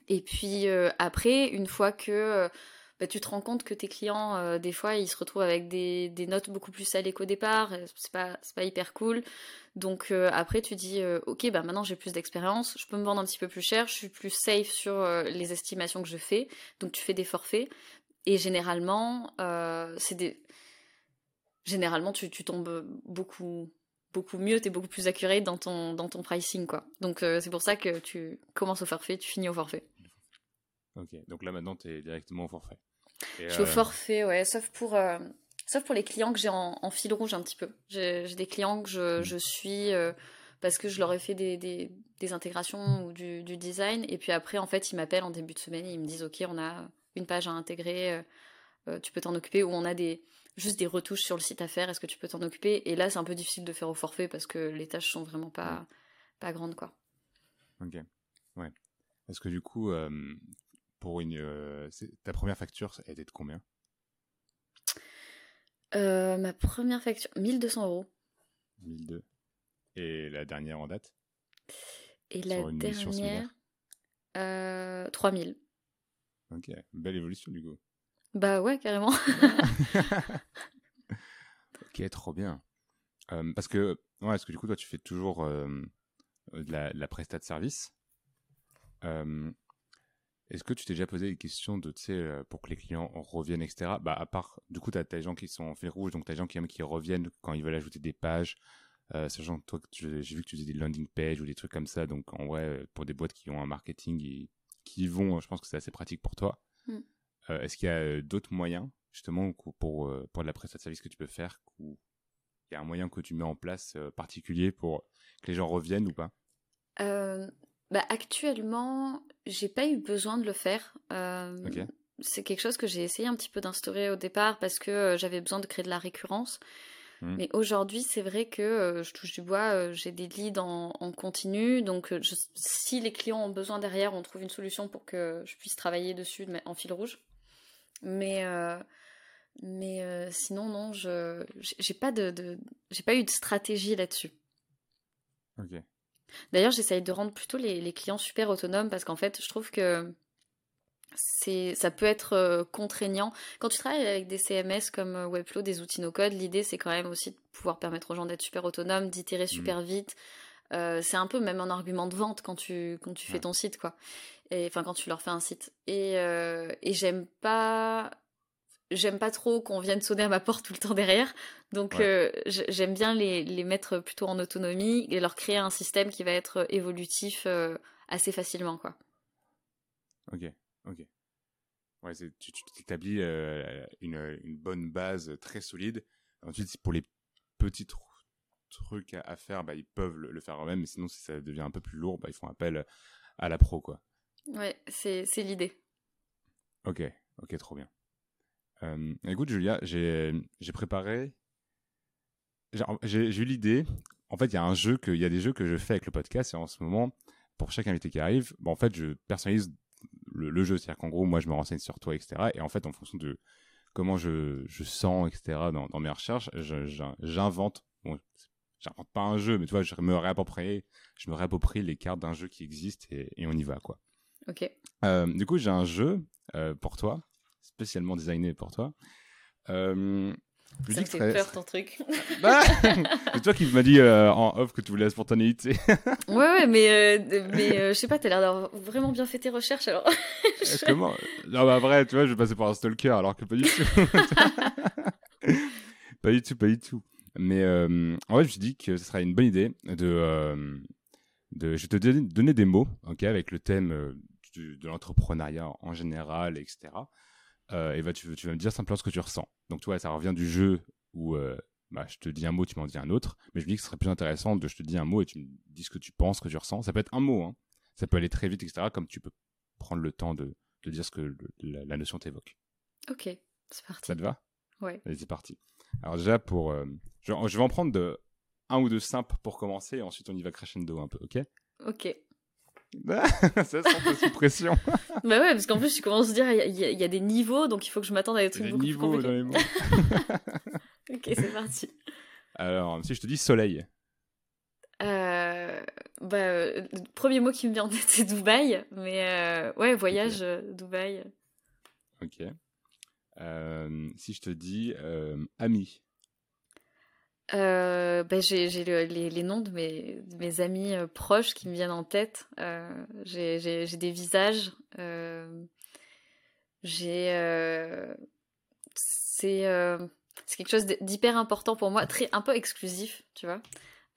Et puis après, une fois que bah, tu te rends compte que tes clients, euh, des fois, ils se retrouvent avec des, des notes beaucoup plus salées qu'au départ. C'est pas, pas hyper cool. Donc euh, après, tu dis, euh, ok, bah maintenant j'ai plus d'expérience, je peux me vendre un petit peu plus cher, je suis plus safe sur les estimations que je fais. Donc tu fais des forfaits. Et généralement, c'est des... Généralement, tu, tu tombes beaucoup beaucoup mieux, tu es beaucoup plus accurate dans ton, dans ton pricing. quoi. Donc c'est pour ça que tu commences au forfait, tu finis au forfait. Ok, donc là maintenant tu es directement au forfait. je suis au euh, forfait, ouais, sauf pour, euh, sauf pour les clients que j'ai en, fil rouge un petit peu. J'ai des clients que je, hmm. je suis euh, parce que je leur ai fait des, des, des intégrations ou du, du, design, et puis après, en fait, ils m'appellent en début de semaine et ils me disent Ok, on a une page à intégrer, tu peux t'en occuper, ou on a des, juste des retouches sur le site à faire, est-ce que tu peux t'en occuper? Et là, c'est un peu difficile de faire au forfait parce que les tâches sont vraiment pas, pas grandes, quoi. Ok, ouais. Parce que du coup, pour une. Euh, ta première facture, elle était de combien? Euh, Ma première facture, 1200 euros. 1002. Et la dernière en date? Et la dernière, euh, 3000. Ok, belle évolution du coup. Bah ouais, carrément. ok, trop bien. Euh, parce que, ouais, parce que du coup, toi, tu fais toujours de la, de la prestat de service. Est-ce que tu t'es déjà posé des questions de, tu sais, euh, pour que les clients reviennent, etc. Bah, à part, du coup, tu as des gens qui sont en fil rouge, donc tu as des gens qui, qui reviennent quand ils veulent ajouter des pages. Euh, sachant que toi, j'ai vu que tu faisais des landing pages ou des trucs comme ça, donc en vrai, pour des boîtes qui ont un marketing et qui vont, je pense que c'est assez pratique pour toi. Mm. Euh, est-ce qu'il y a euh, d'autres moyens, justement, pour, pour la prestation de service que tu peux faire, ou il y a un moyen que tu mets en place particulier pour que les gens reviennent ou pas? Bah, actuellement, j'ai pas eu besoin de le faire. Euh, c'est quelque chose que j'ai essayé un petit peu d'instaurer au départ parce que euh, j'avais besoin de créer de la récurrence. Mmh. Mais aujourd'hui, c'est vrai que euh, je touche du bois, j'ai des leads en, continu. Donc, si les clients ont besoin derrière, on trouve une solution pour que je puisse travailler dessus en fil rouge. Mais, mais sinon, non, je j'ai pas, de, j'ai pas eu de stratégie là-dessus. Ok. D'ailleurs, j'essaye de rendre plutôt les, clients super autonomes parce qu'en fait, je trouve que c'est ça peut être euh, contraignant. Quand tu travailles avec des CMS comme euh, Webflow, des outils no-code, l'idée c'est quand même aussi de pouvoir permettre aux gens d'être super autonomes, d'itérer super mmh. vite. Euh, c'est un peu même un argument de vente quand tu, quand tu fais ton site, quoi. Et, enfin, quand tu leur fais un site. Et, et j'aime pas j'aime pas trop qu'on vienne sonner à ma porte tout le temps derrière. Donc euh, j'aime bien les, les, mettre plutôt en autonomie et leur créer un système qui va être évolutif euh, assez facilement. quoi. Ok, ok. Ouais, tu établis euh, une, une, bonne base très solide. Ensuite, pour les petits trucs à, faire, bah, ils peuvent le, faire eux-mêmes, mais sinon, si ça devient un peu plus lourd, bah, ils font appel à la pro. quoi. Ouais, c'est l'idée. Ok, ok, trop bien. Euh, écoute, Julia, j'ai préparé. J'ai eu l'idée. En fait, il y a un jeu que, il y a des jeux que je fais avec le podcast et en ce moment, pour chaque invité qui arrive, bon, en fait, je personnalise le, jeu. C'est-à-dire qu'en gros, moi, je me renseigne sur toi, etc. Et en fait, en fonction de comment je, je sens, etc., dans, dans mes recherches, j'invente. Bon, j'invente pas un jeu, mais tu vois, je me réapproprie, je me réapproprie les cartes d'un jeu qui existe et, et, on y va, quoi. Ok. Euh, du coup, j'ai un jeu euh, pour toi spécialement designé pour toi. Euh, ça me fait peur ton truc. Bah, c'est toi qui m'as dit euh, en off que tu voulais la spontanéité. ouais, ouais, mais, euh, mais euh, je sais pas, t'as l'air d'avoir vraiment bien fait tes recherches alors. Est-ce que moi... Non, bah vrai, tu vois, je vais passer par un stalker alors que pas du tout. pas du tout, pas du tout. Mais euh, en fait, je me suis dit que ce serait une bonne idée de. euh, de je vais te donner, des mots, ok, avec le thème euh, du- de l'entrepreneuriat en général, etc. Euh, et bah, tu, tu vas me dire simplement ce que tu ressens. Donc, tu vois, ça revient du jeu où euh, bah, je te dis un mot, tu m'en dis un autre. Mais je me dis que ce serait plus intéressant de je te dis un mot et tu me dis ce que tu penses, ce que tu ressens. Ça peut être un mot, hein. ça peut aller très vite, etc. Comme tu peux prendre le temps de, de dire ce que le- la, la notion t'évoque. Ok, c'est parti. Ça te va? Ouais. Allez, c'est parti. Alors déjà, pour, euh, je, je vais en prendre de un ou deux simples pour commencer, et ensuite on y va crescendo un peu, ok? Ok. Ça sent sous pression. Bah ouais, parce qu'en plus, tu commences à dire, il y, a- y y des niveaux, donc il faut que je m'attende à des trucs des beaucoup plus niveaux dans compliqués. les mots. Ok, c'est parti. Alors, si je te dis soleil, Euh, bah, euh, le premier mot qui me vient en tête, c'est Dubaï. Mais euh, ouais, voyage, euh, Dubaï. ok. Euh, si je te dis euh, ami, Euh, bah, j'ai j'ai le- les, les noms de mes, de mes amis euh, proches qui me viennent en tête. Euh, j'ai des visages. j'ai. c'est c'est quelque chose d'hyper important pour moi, très un peu exclusif, tu vois.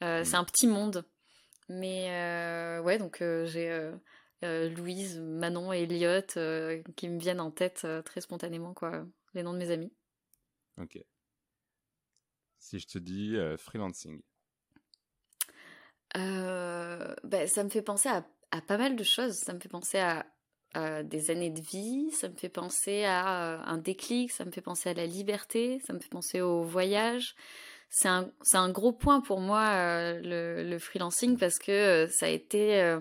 C'est Mm. un petit monde. Mais ouais, donc j'ai Louise, Manon et Elliot qui me viennent en tête très spontanément, quoi. Les noms de mes amis. ok. Si je te dis euh, freelancing, Euh, ben, ça me fait penser à, pas mal de choses. Ça me fait penser à, des années de vie, ça me fait penser à euh, un déclic, ça me fait penser à la liberté, ça me fait penser au voyage. C'est un, un gros point pour moi, euh, le, freelancing, parce que ça a été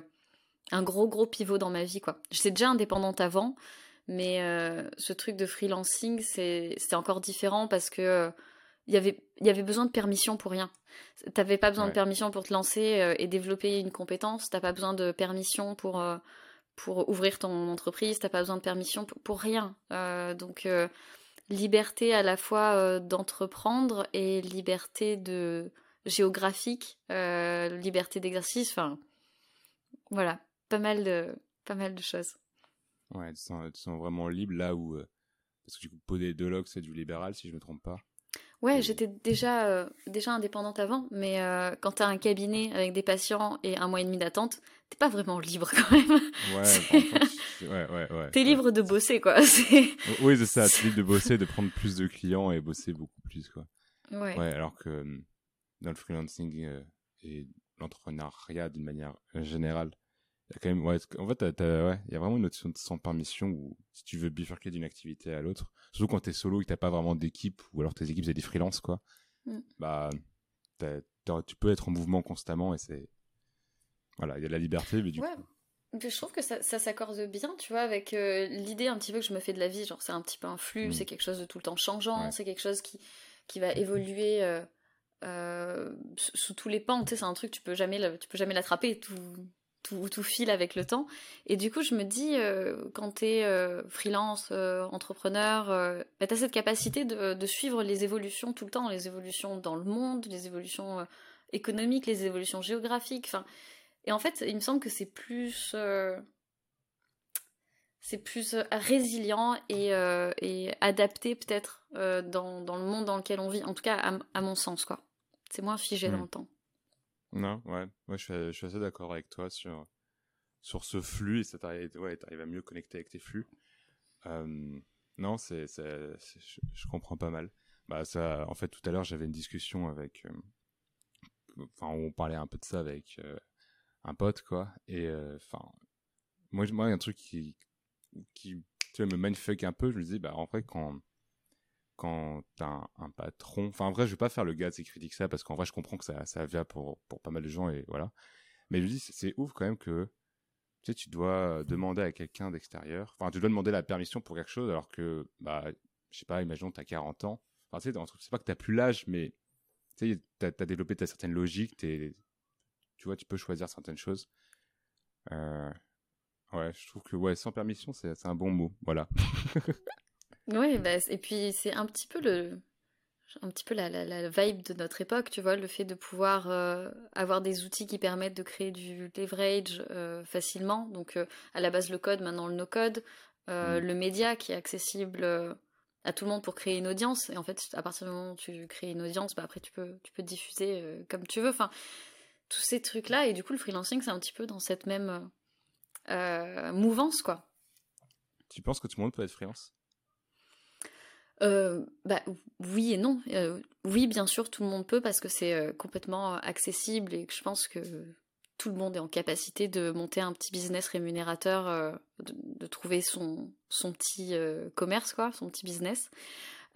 un gros, gros pivot dans ma vie. quoi. J'étais déjà indépendante avant, mais ce truc de freelancing, c'est encore différent parce que il y avait, il y avait besoin de permission pour rien. T'avais pas besoin Ouais. de permission pour te lancer euh, et développer une compétence. T'as pas besoin de permission pour euh, pour ouvrir ton entreprise. T'as pas besoin de permission pour, pour rien. Euh, donc liberté à la fois d'entreprendre et liberté de géographique, liberté d'exercice. Enfin, voilà, pas mal de pas mal de choses. ouais, tu sens, tu sens vraiment libre là où. parce que du coup, Podé Log, c'est du libéral, si je me trompe pas. Ouais, Et- j'étais déjà, euh, déjà indépendante avant, mais euh, quand t'as un cabinet avec des patients et un mois et demi d'attente, t'es pas vraiment libre quand même. Ouais, c'est- ouais, ouais, ouais. T'es libre de bosser, quoi. Oui, c'est ça. Tu es libre de bosser, de prendre plus de clients et bosser beaucoup plus, quoi. Ouais. Ouais, alors que euh, dans le freelancing euh, et l'entrepreneuriat d'une manière euh, générale, il y a quand même, ouais, en fait, ouais, il y a vraiment une notion de sans permission où si tu veux bifurquer d'une activité à l'autre, surtout quand t'es solo et que t'as pas vraiment d'équipe ou alors tes équipes c'est des freelances, quoi, Mm. bah, tu peux être en mouvement constamment et c'est, voilà, il y a de la liberté, mais du Ouais. coup, Je trouve que ça, ça s'accorde bien, tu vois, avec euh, l'idée un petit peu que je me fais de la vie. Genre, c'est un petit peu un flux, Mm. c'est quelque chose de tout le temps changeant, Ouais. c'est quelque chose qui, qui va évoluer euh, euh, sous sous tous les pans. Tu sais, c'est un truc, tu peux jamais, le- tu peux jamais l'attraper, tout, tout, tout file avec le temps. Et du coup, je me dis, euh, quand t'es euh, freelance, euh, entrepreneur, bah, t'as cette capacité de, de suivre les évolutions tout le temps, les évolutions dans le monde, les évolutions économiques, les évolutions géographiques. Et en fait, il me semble que c'est plus, c'est plus résilient et, et adapté peut-être dans, dans le monde dans lequel on vit. En tout cas, à, mon sens, quoi. C'est moins figé dans Mm. le temps. Non, ouais, ouais, je suis, assez d'accord avec toi sur, sur ce flux et ça t'arrive, à mieux connecter avec tes flux. Non, c'est, je, comprends pas mal. Bah en fait, tout à l'heure, j'avais une discussion avec, euh, enfin, on parlait un peu de ça avec un pote, quoi. Et enfin, moi, moi, il y a un truc qui, qui, me mindfuck un peu. Je me dis, bah, en vrai, quand, quand t'as un, un patron, enfin, en vrai, je vais pas faire le gars qui critique ça parce qu'en vrai, je comprends que ça, ça vient pour, pour pas mal de gens et voilà. Mais je dis, c'est, ouf quand même que tu sais, tu dois demander à quelqu'un d'extérieur, enfin, tu dois demander la permission pour quelque chose, alors que, bah, je sais pas, imaginons tu as 40 ans. Enfin, tu sais, c'est pas que t'as plus l'âge, mais tu sais, t'as as développé ta certaine logique, t'es- tu vois, tu peux choisir certaines choses. Euh, ouais, je trouve que, ouais, sans permission, c'est un bon mot, voilà. Oui, bah, et puis c'est un petit peu le, un petit peu la, la, la vibe de notre époque, tu vois, le fait de pouvoir euh, avoir des outils qui permettent de créer du leverage euh, facilement. Donc, euh, à la base, le code, maintenant le no-code, Mm. le média qui est accessible à tout le monde pour créer une audience. Et en fait, à partir du moment où tu crées une audience, bah après tu peux, tu peux diffuser comme tu veux. Enfin, tous ces trucs-là. Et du coup, le freelancing, c'est un petit peu dans cette même mouvance, quoi. Tu penses que tout le monde peut être freelance? Euh, bah, oui et non. Euh, oui, bien sûr, tout le monde peut parce que c'est euh, complètement accessible et que je pense que tout le monde est en capacité de monter un petit business rémunérateur, de, trouver son, son petit commerce, quoi, son petit business.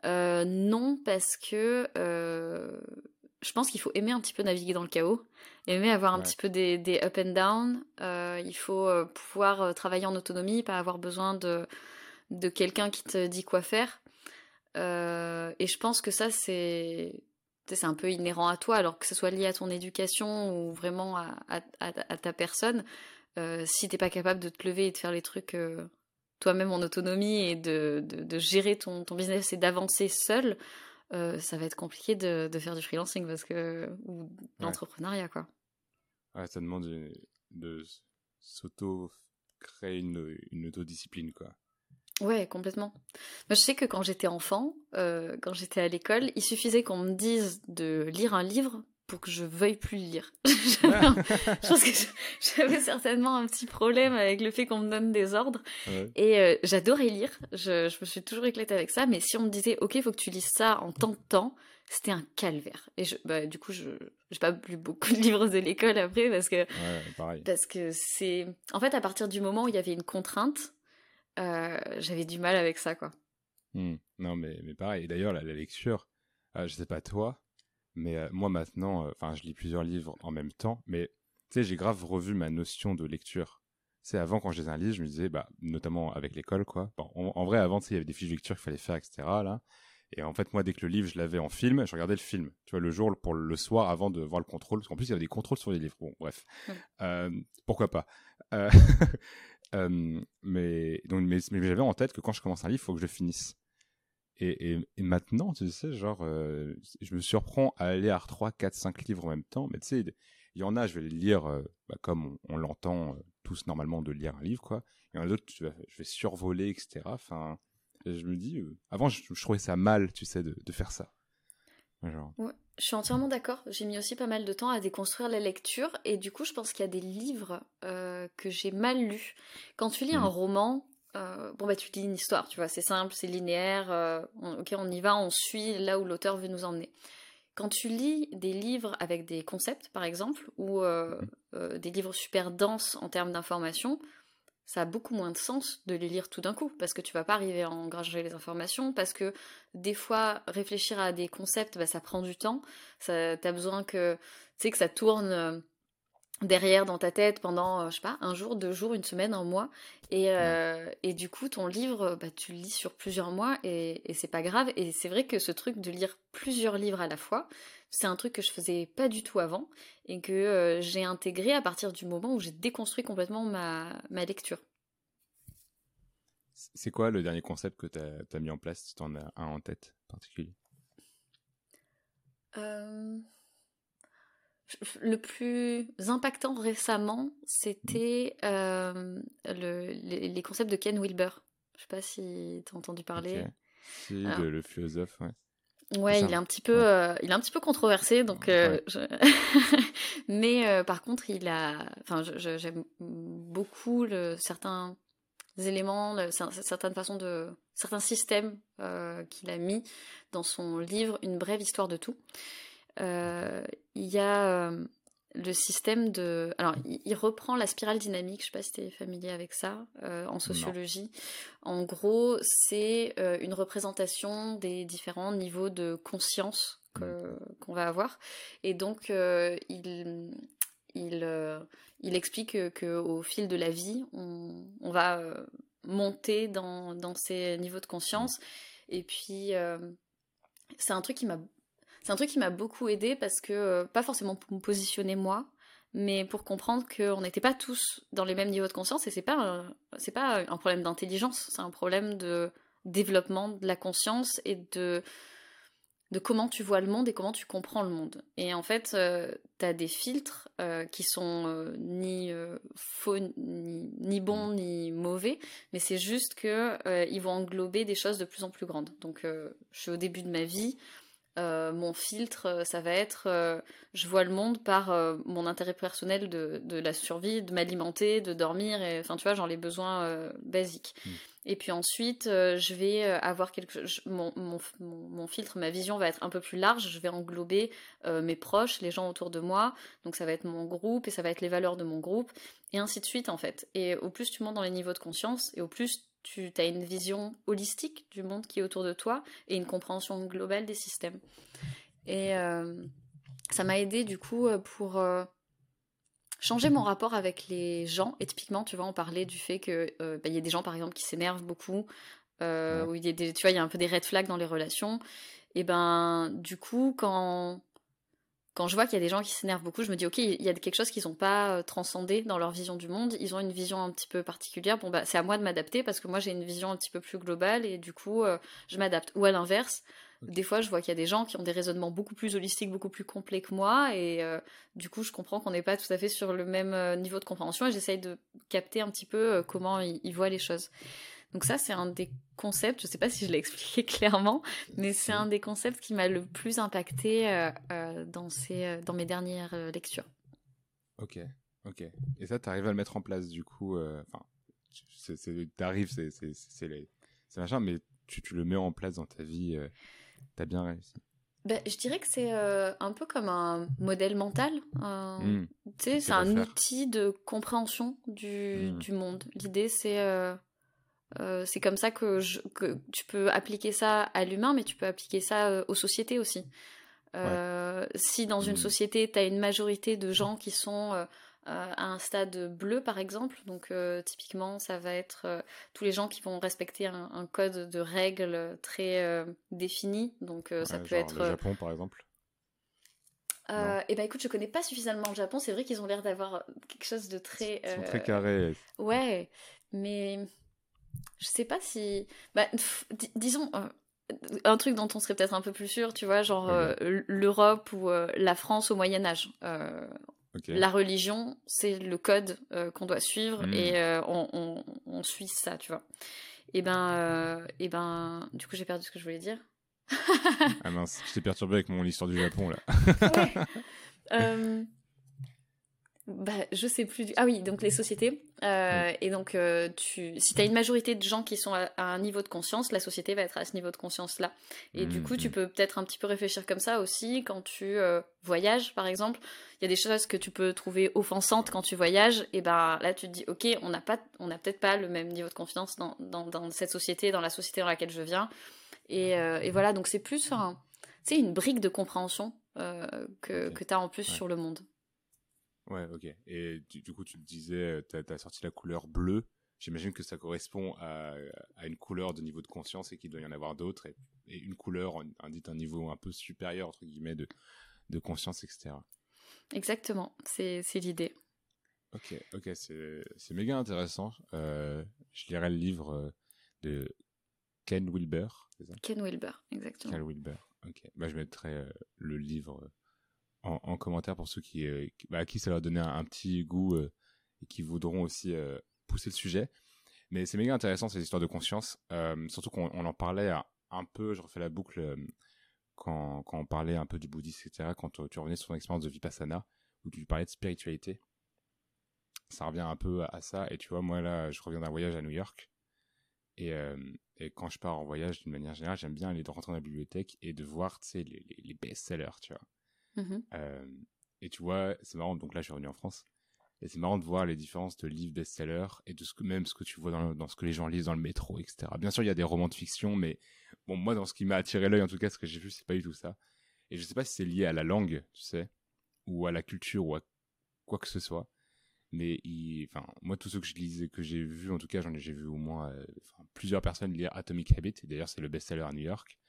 non, parce que je pense qu'il faut aimer un petit peu naviguer dans le chaos, aimer avoir un petit peu des, des, up and down. il faut pouvoir travailler en autonomie, pas avoir besoin de, de quelqu'un qui te dit quoi faire. Euh, et je pense que ça, c'est c'est un peu inhérent à toi, alors que ce soit lié à ton éducation ou vraiment à, à, ta personne. Euh, si t'es pas capable de te lever et de faire les trucs euh, toi-même en autonomie et de, de, gérer ton, ton, business et d'avancer seul, euh, ça va être compliqué de, de, faire du freelancing parce que ou l'entrepreneuriat quoi. Ouais, ça demande de s'auto créer une, une autodiscipline quoi. Ouais, complètement. Moi, je sais que quand j'étais enfant, euh, quand j'étais à l'école, il suffisait qu'on me dise de lire un livre pour que je veuille plus le lire. je pense que j'avais certainement un petit problème avec le fait qu'on me donne des ordres. Et euh, j'adorais lire. Je, je, me suis toujours éclatée avec ça. Mais si on me disait, OK, il faut que tu lises ça en tant de temps, c'était un calvaire. Et je, bah, du coup, je n'ai pas lu beaucoup de livres de l'école après parce que, ouais, parce que c'est. En fait, à partir du moment où il y avait une contrainte, euh, j'avais du mal avec ça, quoi. Mmh. Non, mais, mais pareil. D'ailleurs, la, lecture, euh, je sais pas toi, mais euh, moi maintenant, enfin, je lis plusieurs livres en même temps, mais tu sais, j'ai grave revu ma notion de lecture. C'est avant quand je lisais un livre, je me disais, bah, notamment avec l'école, quoi. Bon, en, vrai, avant, il y avait des fiches de lecture qu'il fallait faire, etc. Là. Et en fait, moi, dès que le livre, je l'avais en film, je regardais le film. Tu vois, le jour pour le soir avant de voir le contrôle. Parce qu'en plus, il y avait des contrôles sur les livres. Bon, bref. pourquoi pas. mais donc, mais, j'avais en tête que quand je commence un livre, il faut que je le finisse. Et, et, maintenant, tu sais, genre, euh, je me surprends à aller à 3, 4, 5 livres en même temps. Mais tu sais, il y en a, je vais les lire euh, bah, comme on, l'entend euh, tous normalement de lire un livre, quoi. Il y en a d'autres, je vais survoler, etc. Enfin, je me dis, avant, je, trouvais ça mal, tu sais, de faire ça. Genre. Ouais. Je suis entièrement d'accord. J'ai mis aussi pas mal de temps à déconstruire la lecture et du coup, je pense qu'il y a des livres euh, que j'ai mal lus. Quand tu lis un mhm. roman, euh, bon bah tu lis une histoire, tu vois, c'est simple, c'est linéaire. Euh, ok, on y va, on suit là où l'auteur veut nous emmener. Quand tu lis des livres avec des concepts, par exemple, ou mhm. des livres super denses en termes d'information, ça a beaucoup moins de sens de les lire tout d'un coup, parce que tu vas pas arriver à engranger les informations, parce que des fois, réfléchir à des concepts, bah, ça prend du temps, tu as besoin que, que ça tourne euh, derrière dans ta tête pendant, euh, je sais pas, un jour, deux jours, une semaine, un mois, et, euh, et du coup, ton livre, bah, tu le lis sur plusieurs mois, et, et c'est pas grave, et c'est vrai que ce truc de lire plusieurs livres à la fois, c'est un truc que je faisais pas du tout avant et que euh, j'ai intégré à partir du moment où j'ai déconstruit complètement ma, ma lecture. C'est quoi le dernier concept que tu as, mis en place, si tu en as un en tête particulier? Euh, Le plus impactant récemment, c'était euh, le, les, concepts de Ken Wilber. Je sais pas si tu as entendu parler. Si, le, philosophe, ouais. Ouais, il est un petit peu, euh, il est un petit peu controversé, donc. Euh, mais euh, par contre, il a, enfin, j'aime beaucoup le, certains éléments, certaines façons de, certains systèmes qu'il a mis dans son livre Une brève histoire de tout. il y a le système de. Alors, il, reprend la spirale dynamique, je ne sais pas si tu es familier avec ça, euh, en sociologie. En gros, c'est euh, une représentation des différents niveaux de conscience mm. qu'on va avoir. Et donc, euh, il, il, il, explique qu'au fil de la vie, on, on va monter dans, dans, ces niveaux de conscience. Mm. Et puis, c'est un truc qui m'a c'est un truc qui m'a beaucoup aidé parce que, euh, pas forcément pour me positionner moi, mais pour comprendre qu'on n'était pas tous dans les mêmes niveaux de conscience et c'est pas c'est pas un problème d'intelligence, c'est un problème de développement de la conscience et de de comment tu vois le monde et comment tu comprends le monde. Et en fait, euh, tu as des filtres euh, qui sont euh, ni faux, ni, bons, mm. ni mauvais, mais c'est juste que ils vont englober des choses de plus en plus grandes. Donc, je suis au début de ma vie. Mon filtre, ça va être, je vois le monde par mon intérêt personnel de, de la survie, de m'alimenter, de dormir, et enfin tu vois, genre les besoins basiques. Mm. Et puis ensuite, euh, je vais euh, avoir quelque chose. Mon, mon, mon, filtre, ma vision va être un peu plus large. Je vais englober euh, mes proches, les gens autour de moi. Donc ça va être mon groupe et ça va être les valeurs de mon groupe. Et ainsi de suite, en fait. Et au plus tu montes dans les niveaux de conscience et au plus tu as une vision holistique du monde qui est autour de toi et une compréhension globale des systèmes. Et ça m'a aidé du coup pour changer mon rapport avec les gens. Et typiquement, tu vois, on parlait du fait qu'il euh, bah, y a des gens, par exemple, qui s'énervent beaucoup, euh, où il y a des, tu vois, il y a un peu des red flags dans les relations. Et ben, du coup, quand quand je vois qu'il y a des gens qui s'énervent beaucoup, je me dis ok, il y a quelque chose qu'ils n'ont pas euh, transcendé dans leur vision du monde. Ils ont une vision un petit peu particulière. Bon bah, c'est à moi de m'adapter parce que moi j'ai une vision un petit peu plus globale et du coup je m'adapte. Ou à l'inverse, des fois, je vois qu'il y a des gens qui ont des raisonnements beaucoup plus holistiques, beaucoup plus complets que moi, et euh, du coup, je comprends qu'on n'est pas tout à fait sur le même euh, niveau de compréhension, et j'essaye de capter un petit peu euh, comment ils, voient les choses. Donc ça, c'est un des concepts, je ne sais pas si je l'ai expliqué clairement, mais c'est un des concepts qui m'a le plus impacté dans, ces, dans mes dernières lectures. Ok, ok. Et ça, tu arrives à le mettre en place, du coup, enfin, t'arrives, c'est machin, mais tu, tu, le mets en place dans ta vie T'as bien réussi. Ben, je dirais que c'est euh, un peu comme un modèle mental. Tu sais, c'est un outil de compréhension du, hmm. du monde. L'idée, c'est euh, euh, c'est comme ça que, je, que tu peux appliquer ça à l'humain, mais tu peux appliquer ça aux sociétés aussi. Si dans une hmm. société, tu as une majorité de gens qui sont euh, à un stade bleu par exemple. Donc euh, typiquement ça va être euh, tous les gens qui vont respecter un, code de règles très défini. Donc ça peut être... Le Japon par exemple euh, et bah écoute, je connais pas suffisamment le Japon. C'est vrai qu'ils ont l'air d'avoir quelque chose de très. Ils sont très carrés. Ouais, mais je sais pas si. Bah, disons un truc dont on serait peut-être un peu plus sûr, tu vois, genre l'Europe ou la France au Moyen Âge. La religion, c'est le code euh, qu'on doit suivre hmm. et euh, on, suit ça, tu vois. Et ben, euh, et ben, du coup, j'ai perdu ce que je voulais dire. ah mince, je t'ai perturbé avec mon histoire du Japon là. ouais. Bah, je sais plus. Ah oui, donc les sociétés. Euh, et donc, euh, tu, si tu as une majorité de gens qui sont à, un niveau de conscience, la société va être à ce niveau de conscience-là. Et du coup, tu mm-hmm. peux peut-être un petit peu réfléchir comme ça aussi quand tu euh, voyages, par exemple. Il y a des choses que tu peux trouver offensantes quand tu voyages. Et ben là, tu te dis, ok, on n'a pas, on n'a peut-être pas le même niveau de confiance dans, dans, dans, cette société, dans la société dans laquelle je viens. Et, et voilà, donc c'est plus un, une brique de compréhension que, que tu as en plus sur le monde. Ouais, ok. Et du, coup, tu te disais, tu as, sorti la couleur bleue. J'imagine que ça correspond à, à, une couleur de niveau de conscience et qu'il doit y en avoir d'autres. Et, une couleur indique un niveau un peu supérieur, entre guillemets, de, de conscience, etc. Exactement, c'est l'idée. Ok, ok, c'est méga intéressant. Euh, je lirai le livre euh, de Ken Wilber, ça? Ken Wilber, exactement. Ken Wilber, ok. Bah, je mettrai euh, le livre en, commentaire pour ceux qui, euh, bah, à qui ça va donner un, petit goût euh, et qui voudront aussi euh, pousser le sujet. Mais c'est méga intéressant ces histoires de conscience, surtout qu'on en parlait un peu, je refais la boucle quand, quand on parlait un peu du bouddhisme, etc. Quand tu revenais sur ton expérience de vipassana où tu parlais de spiritualité, ça revient un peu à, ça. Et tu vois, moi là, je reviens d'un voyage à New York. Et, quand je pars en voyage, d'une manière générale, j'aime bien aller rentrer dans la bibliothèque et de voir, tu sais, les best-sellers, tu vois. Mmh et tu vois, c'est marrant, donc là je suis revenu en France, et c'est marrant de voir les différences de livres best-sellers et de même ce que tu vois dans, ce que les gens lisent dans le métro, etc. Bien sûr, il y a des romans de fiction, mais bon, moi, dans ce qui m'a attiré l'œil, en tout cas, ce que j'ai vu, c'est pas du tout ça. Et je sais pas si c'est lié à la langue, tu sais, ou à la culture, ou à quoi que ce soit. Mais enfin, moi, tous ceux que je lisais, que j'ai vu, en tout cas, j'en ai, j'ai vu au moins euh, plusieurs personnes lire Atomic Habit. D'ailleurs, c'est le best-seller à New York.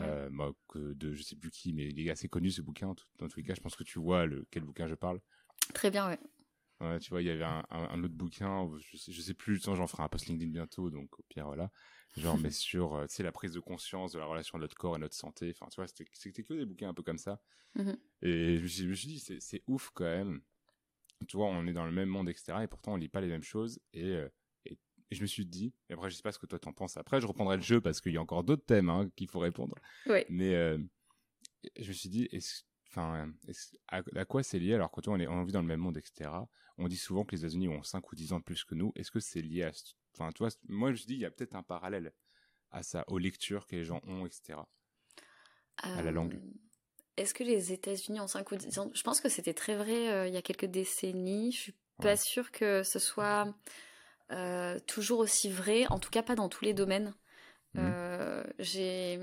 Euh, que de je sais plus qui, mais il est assez connu ce bouquin. Dans tous les cas, je pense que tu vois le, quel bouquin je parle. Très bien, ouais. Ouais, tu vois, il y avait un, un, autre bouquin, je sais, je sais plus, j'en ferai un post LinkedIn bientôt, donc au pire, voilà. Genre, mais sur, euh, tu sais, la prise de conscience de la relation de notre corps et notre santé. Enfin, tu vois, c'était que des bouquins un peu comme ça. Mmh et je me, suis, je me suis dit, c'est ouf quand même. Tu vois, on est dans le même monde, etc. Et pourtant, on lit pas les mêmes choses. Et, euh, et, je me suis dit, et après, je sais pas ce que toi t'en penses. Après, je reprendrai le jeu parce qu'il y a encore d'autres thèmes hein, qu'il faut répondre. Ouais. Mais euh, je me suis dit, Enfin, à, quoi c'est lié alors quand on, est, on vit dans le même monde, etc. On dit souvent que les États-Unis ont 5 ou 10 ans de plus que nous. Est-ce que c'est lié à... Enfin, tu vois, moi je dis, il y a peut-être un parallèle à ça, aux lectures que les gens ont, etc. à la langue. Euh, est-ce que les États-Unis ont 5 ou 10 ans? Je pense que c'était très vrai euh, il y a quelques décennies. Je suis pas sûre que ce soit euh, toujours aussi vrai, en tout cas pas dans tous les domaines. Mmh. J'ai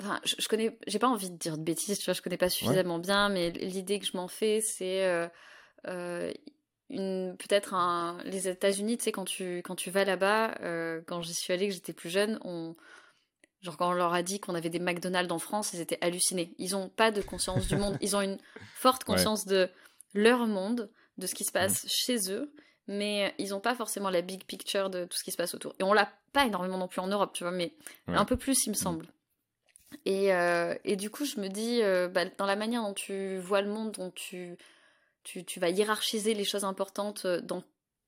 Enfin, je, je, connais, j'ai pas envie de dire de bêtises, tu vois, je connais pas suffisamment bien, mais l'idée que je m'en fais, c'est euh, euh, une peut-être un, les États-Unis, tu sais, quand tu quand tu vas là-bas, euh, quand j'y suis allée, que j'étais plus jeune, on genre quand on leur a dit qu'on avait des McDonald's en France, ils étaient hallucinés. Ils ont pas de conscience du monde, ils ont une forte conscience de leur monde, de ce qui se passe mm. chez eux, mais ils ont pas forcément la big picture de tout ce qui se passe autour. Et on l'a pas énormément non plus en Europe, tu vois, mais un peu plus, il me semble. Et, euh, et, du coup, je me dis, euh, bah, dans la manière dont tu vois le monde, dont tu, tu, tu, vas hiérarchiser les choses importantes euh, dans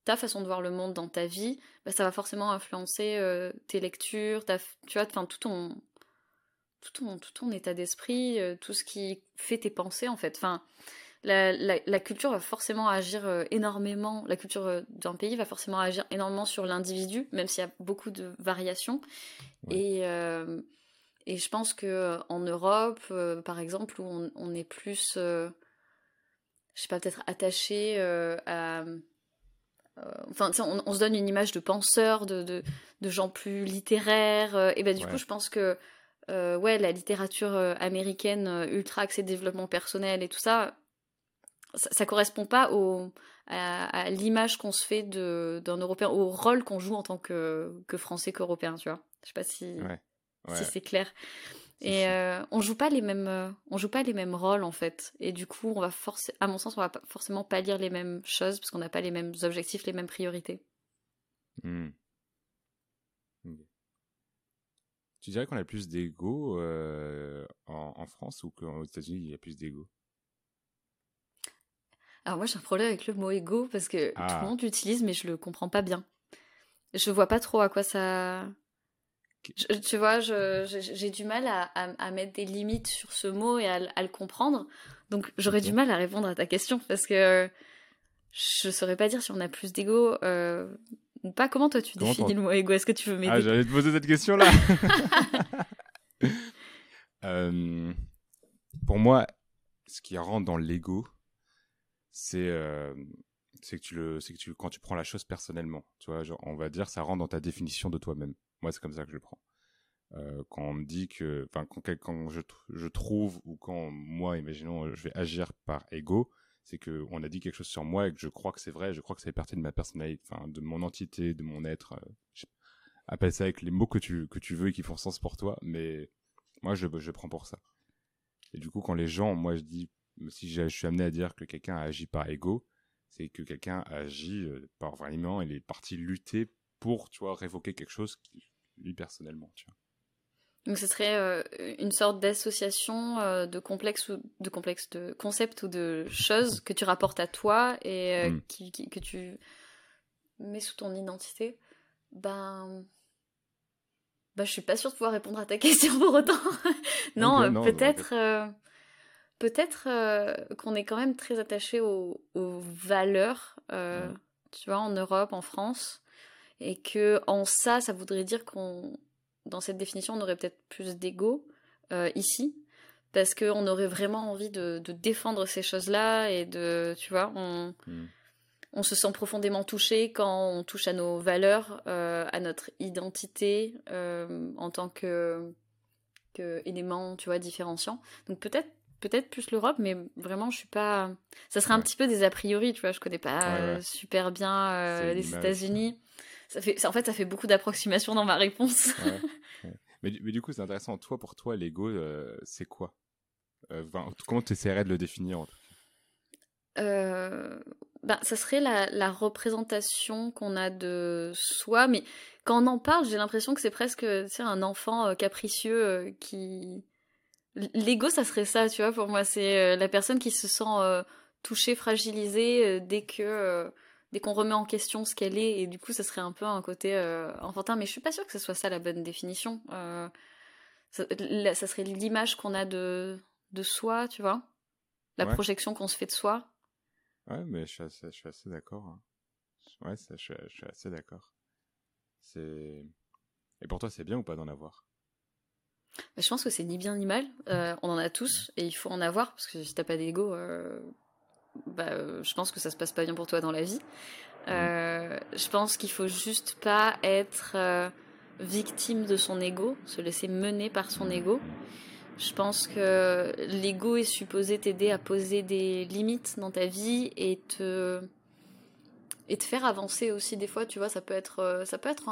ta façon de voir le monde, dans ta vie, bah, ça va forcément influencer tes lectures, ta, tu vois, tout ton, tout ton, tout ton état d'esprit, tout ce qui fait tes pensées, en fait. Enfin, la, la, la culture va forcément agir énormément, la culture d'un pays va forcément agir énormément sur l'individu, même s'il y a beaucoup de variations. Et et je pense que euh, en Europe, euh, par exemple, où on, est plus, euh, je sais pas, peut-être attaché à, enfin, on, on, se donne une image de penseurs, de, de, de gens plus littéraires. et ben du coup, je pense que ouais, la littérature américaine ultra axée développement personnel et tout ça, ça, ça correspond pas au, à, l'image qu'on se fait d'un Européen, au rôle qu'on joue en tant que, que Français qu'Européen, tu vois. Je sais pas si si c'est clair. Et euh, on joue pas les mêmes, euh, on joue pas les mêmes rôles en fait. Et du coup, on va forcer, à mon sens, on va forcément pas lire les mêmes choses parce qu'on n'a pas les mêmes objectifs, les mêmes priorités. Hmm. Tu dirais qu'on a plus d'ego euh, en, France ou qu'aux États-Unis il y a plus d'ego? Alors moi j'ai un problème avec le mot ego parce que tout le ah. monde l'utilise mais je le comprends pas bien. Je vois pas trop à quoi ça tu vois, j'ai du mal à, mettre des limites sur ce mot et à, le comprendre. Donc j'aurais du mal à répondre à ta question parce que je saurais pas dire si on a plus d'ego euh, ou pas. Comment toi tu définis le mot ego? Est-ce que tu veux m'aider? Ah, j'allais te poser cette question-là. Euh, pour moi, ce qui rentre dans l'ego, c'est que tu le, c'est que tu quand tu prends la chose personnellement. Tu vois, genre, on va dire, ça rentre dans ta définition de toi-même. Moi, c'est comme ça que je le prends. Quand on me dit que, enfin, quand, quand je, je, trouve ou quand moi, imaginons, je vais agir par ego, c'est que on a dit quelque chose sur moi et que je crois que c'est vrai, je crois que ça fait partie de ma personnalité, enfin, de mon entité, de mon être. Appelle ça avec les mots que tu que tu veux et qui font sens pour toi, mais moi, je je prends pour ça. Et du coup, quand les gens, moi, je dis, si je suis amené à dire que quelqu'un agit par ego, c'est que quelqu'un agit euh, par vraiment, il est parti lutter pour, tu vois, révoquer quelque chose qui, lui personnellement, tu vois. Donc ce serait euh, une sorte d'association euh, de complexes ou de complexes de concepts ou de choses que tu rapportes à toi et euh, mm. qui, que tu mets sous ton identité. Ben ben je suis pas sûre de pouvoir répondre à ta question pour autant. non, peut-être peut-être qu'on est quand même très attaché aux, valeurs, tu vois, en Europe, en France et que en ça, ça voudrait dire qu'on, dans cette définition, on aurait peut-être plus d'ego euh, ici, parce qu'on aurait vraiment envie de, défendre ces choses-là et de, tu vois, on, hmm. on se sent profondément touché quand on touche à nos valeurs, euh, à notre identité euh, en tant que, que élément, tu vois, différenciant. Donc peut-être peut-être plus l'Europe, mais vraiment, je suis pas. Ça serait un petit peu des a priori, tu vois. Je connais pas super bien les États-Unis ça fait, en fait, ça fait beaucoup d'approximations dans ma réponse. Mais, mais, du coup, c'est intéressant. Toi, pour toi, l'ego, euh, c'est quoi? Euh, Comment tu essaierais de le définir euh, ben, ça serait la, représentation qu'on a de soi, mais quand on en parle, j'ai l'impression que c'est presque un enfant capricieux qui... L'ego, ça serait ça, tu vois, pour moi. C'est la personne qui se sent touchée, fragilisée dès que dès qu'on remet en question ce qu'elle est, et du coup, ça serait un peu un côté euh, enfantin, mais je suis pas sûre que ce soit ça la bonne définition. Euh, ça, serait l'image qu'on a de, de soi, tu vois La projection qu'on se fait de soi. Ouais, mais je suis assez, je suis assez d'accord. Hein. Ouais, ça, je, suis, assez d'accord. C'est... Et pour toi, c'est bien ou pas d'en avoir? Je pense que c'est ni bien ni mal. Euh, on en a tous, et il faut en avoir, parce que si t'as pas d'ego, bah, euh, je pense que ça se passe pas bien pour toi dans la vie. Euh, je pense qu'il faut juste pas être euh, victime de son ego, se laisser mener par son ego. Je pense que l'ego est supposé t'aider à poser des limites dans ta vie et te et te faire avancer aussi des fois. Tu vois, ça peut être ça peut être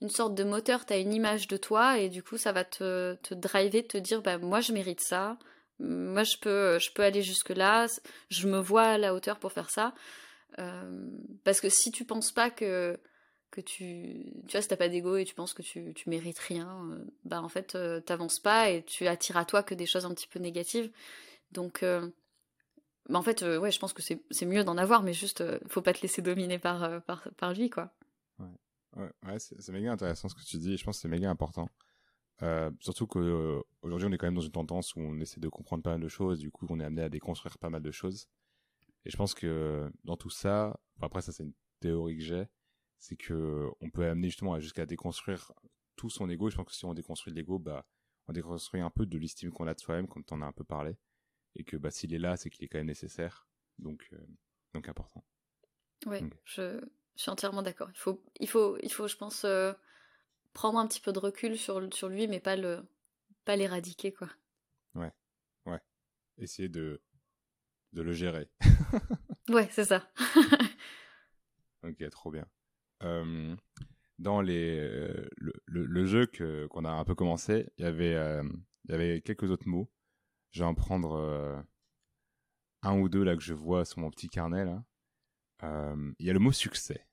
une sorte de moteur. Tu as une image de toi et du coup ça va te te driver, te dire bah moi je mérite ça. Moi je peux je aller jusque là je me vois à la hauteur pour faire ça. Euh, parce que si tu penses pas que tu tu vois si t'as pas d'ego et tu penses que tu tu mérites rien euh, bah en fait euh, t'avances pas et tu attires à toi que des choses un petit peu négatives. Donc bah en fait ouais je pense que c'est mieux d'en avoir mais juste faut pas te laisser dominer par lui quoi ouais, ouais c'est méga intéressant ce que tu dis je pense que c'est méga important euh, surtout qu'aujourd'hui, on est quand même dans une tendance où on essaie de comprendre pas mal de choses, du coup, on est amené à déconstruire pas mal de choses. Et je pense que dans tout ça, après ça c'est une théorie que j'ai, c'est que on peut amener justement jusqu'à déconstruire tout son ego. Je pense que si on déconstruit l'ego, bah on déconstruit un peu de l'estime qu'on a de soi-même, comme on a un peu parlé, et que bah s'il est là, c'est qu'il est quand même nécessaire, donc euh, donc important. Ouais, je, je, suis entièrement d'accord. Il faut il faut il faut je pense euh, prendre un petit peu de recul sur, sur lui, mais pas le pas l'éradiquer, quoi. Ouais, ouais. Essayer de, de le gérer. ouais, c'est ça. ok, trop bien. Euh, dans les, euh, le, le, jeu que, qu'on a un peu commencé, il y avait, il y avait quelques autres mots. Je vais en prendre un ou deux là que je vois sur mon petit carnet. Là. Il y a le mot succès.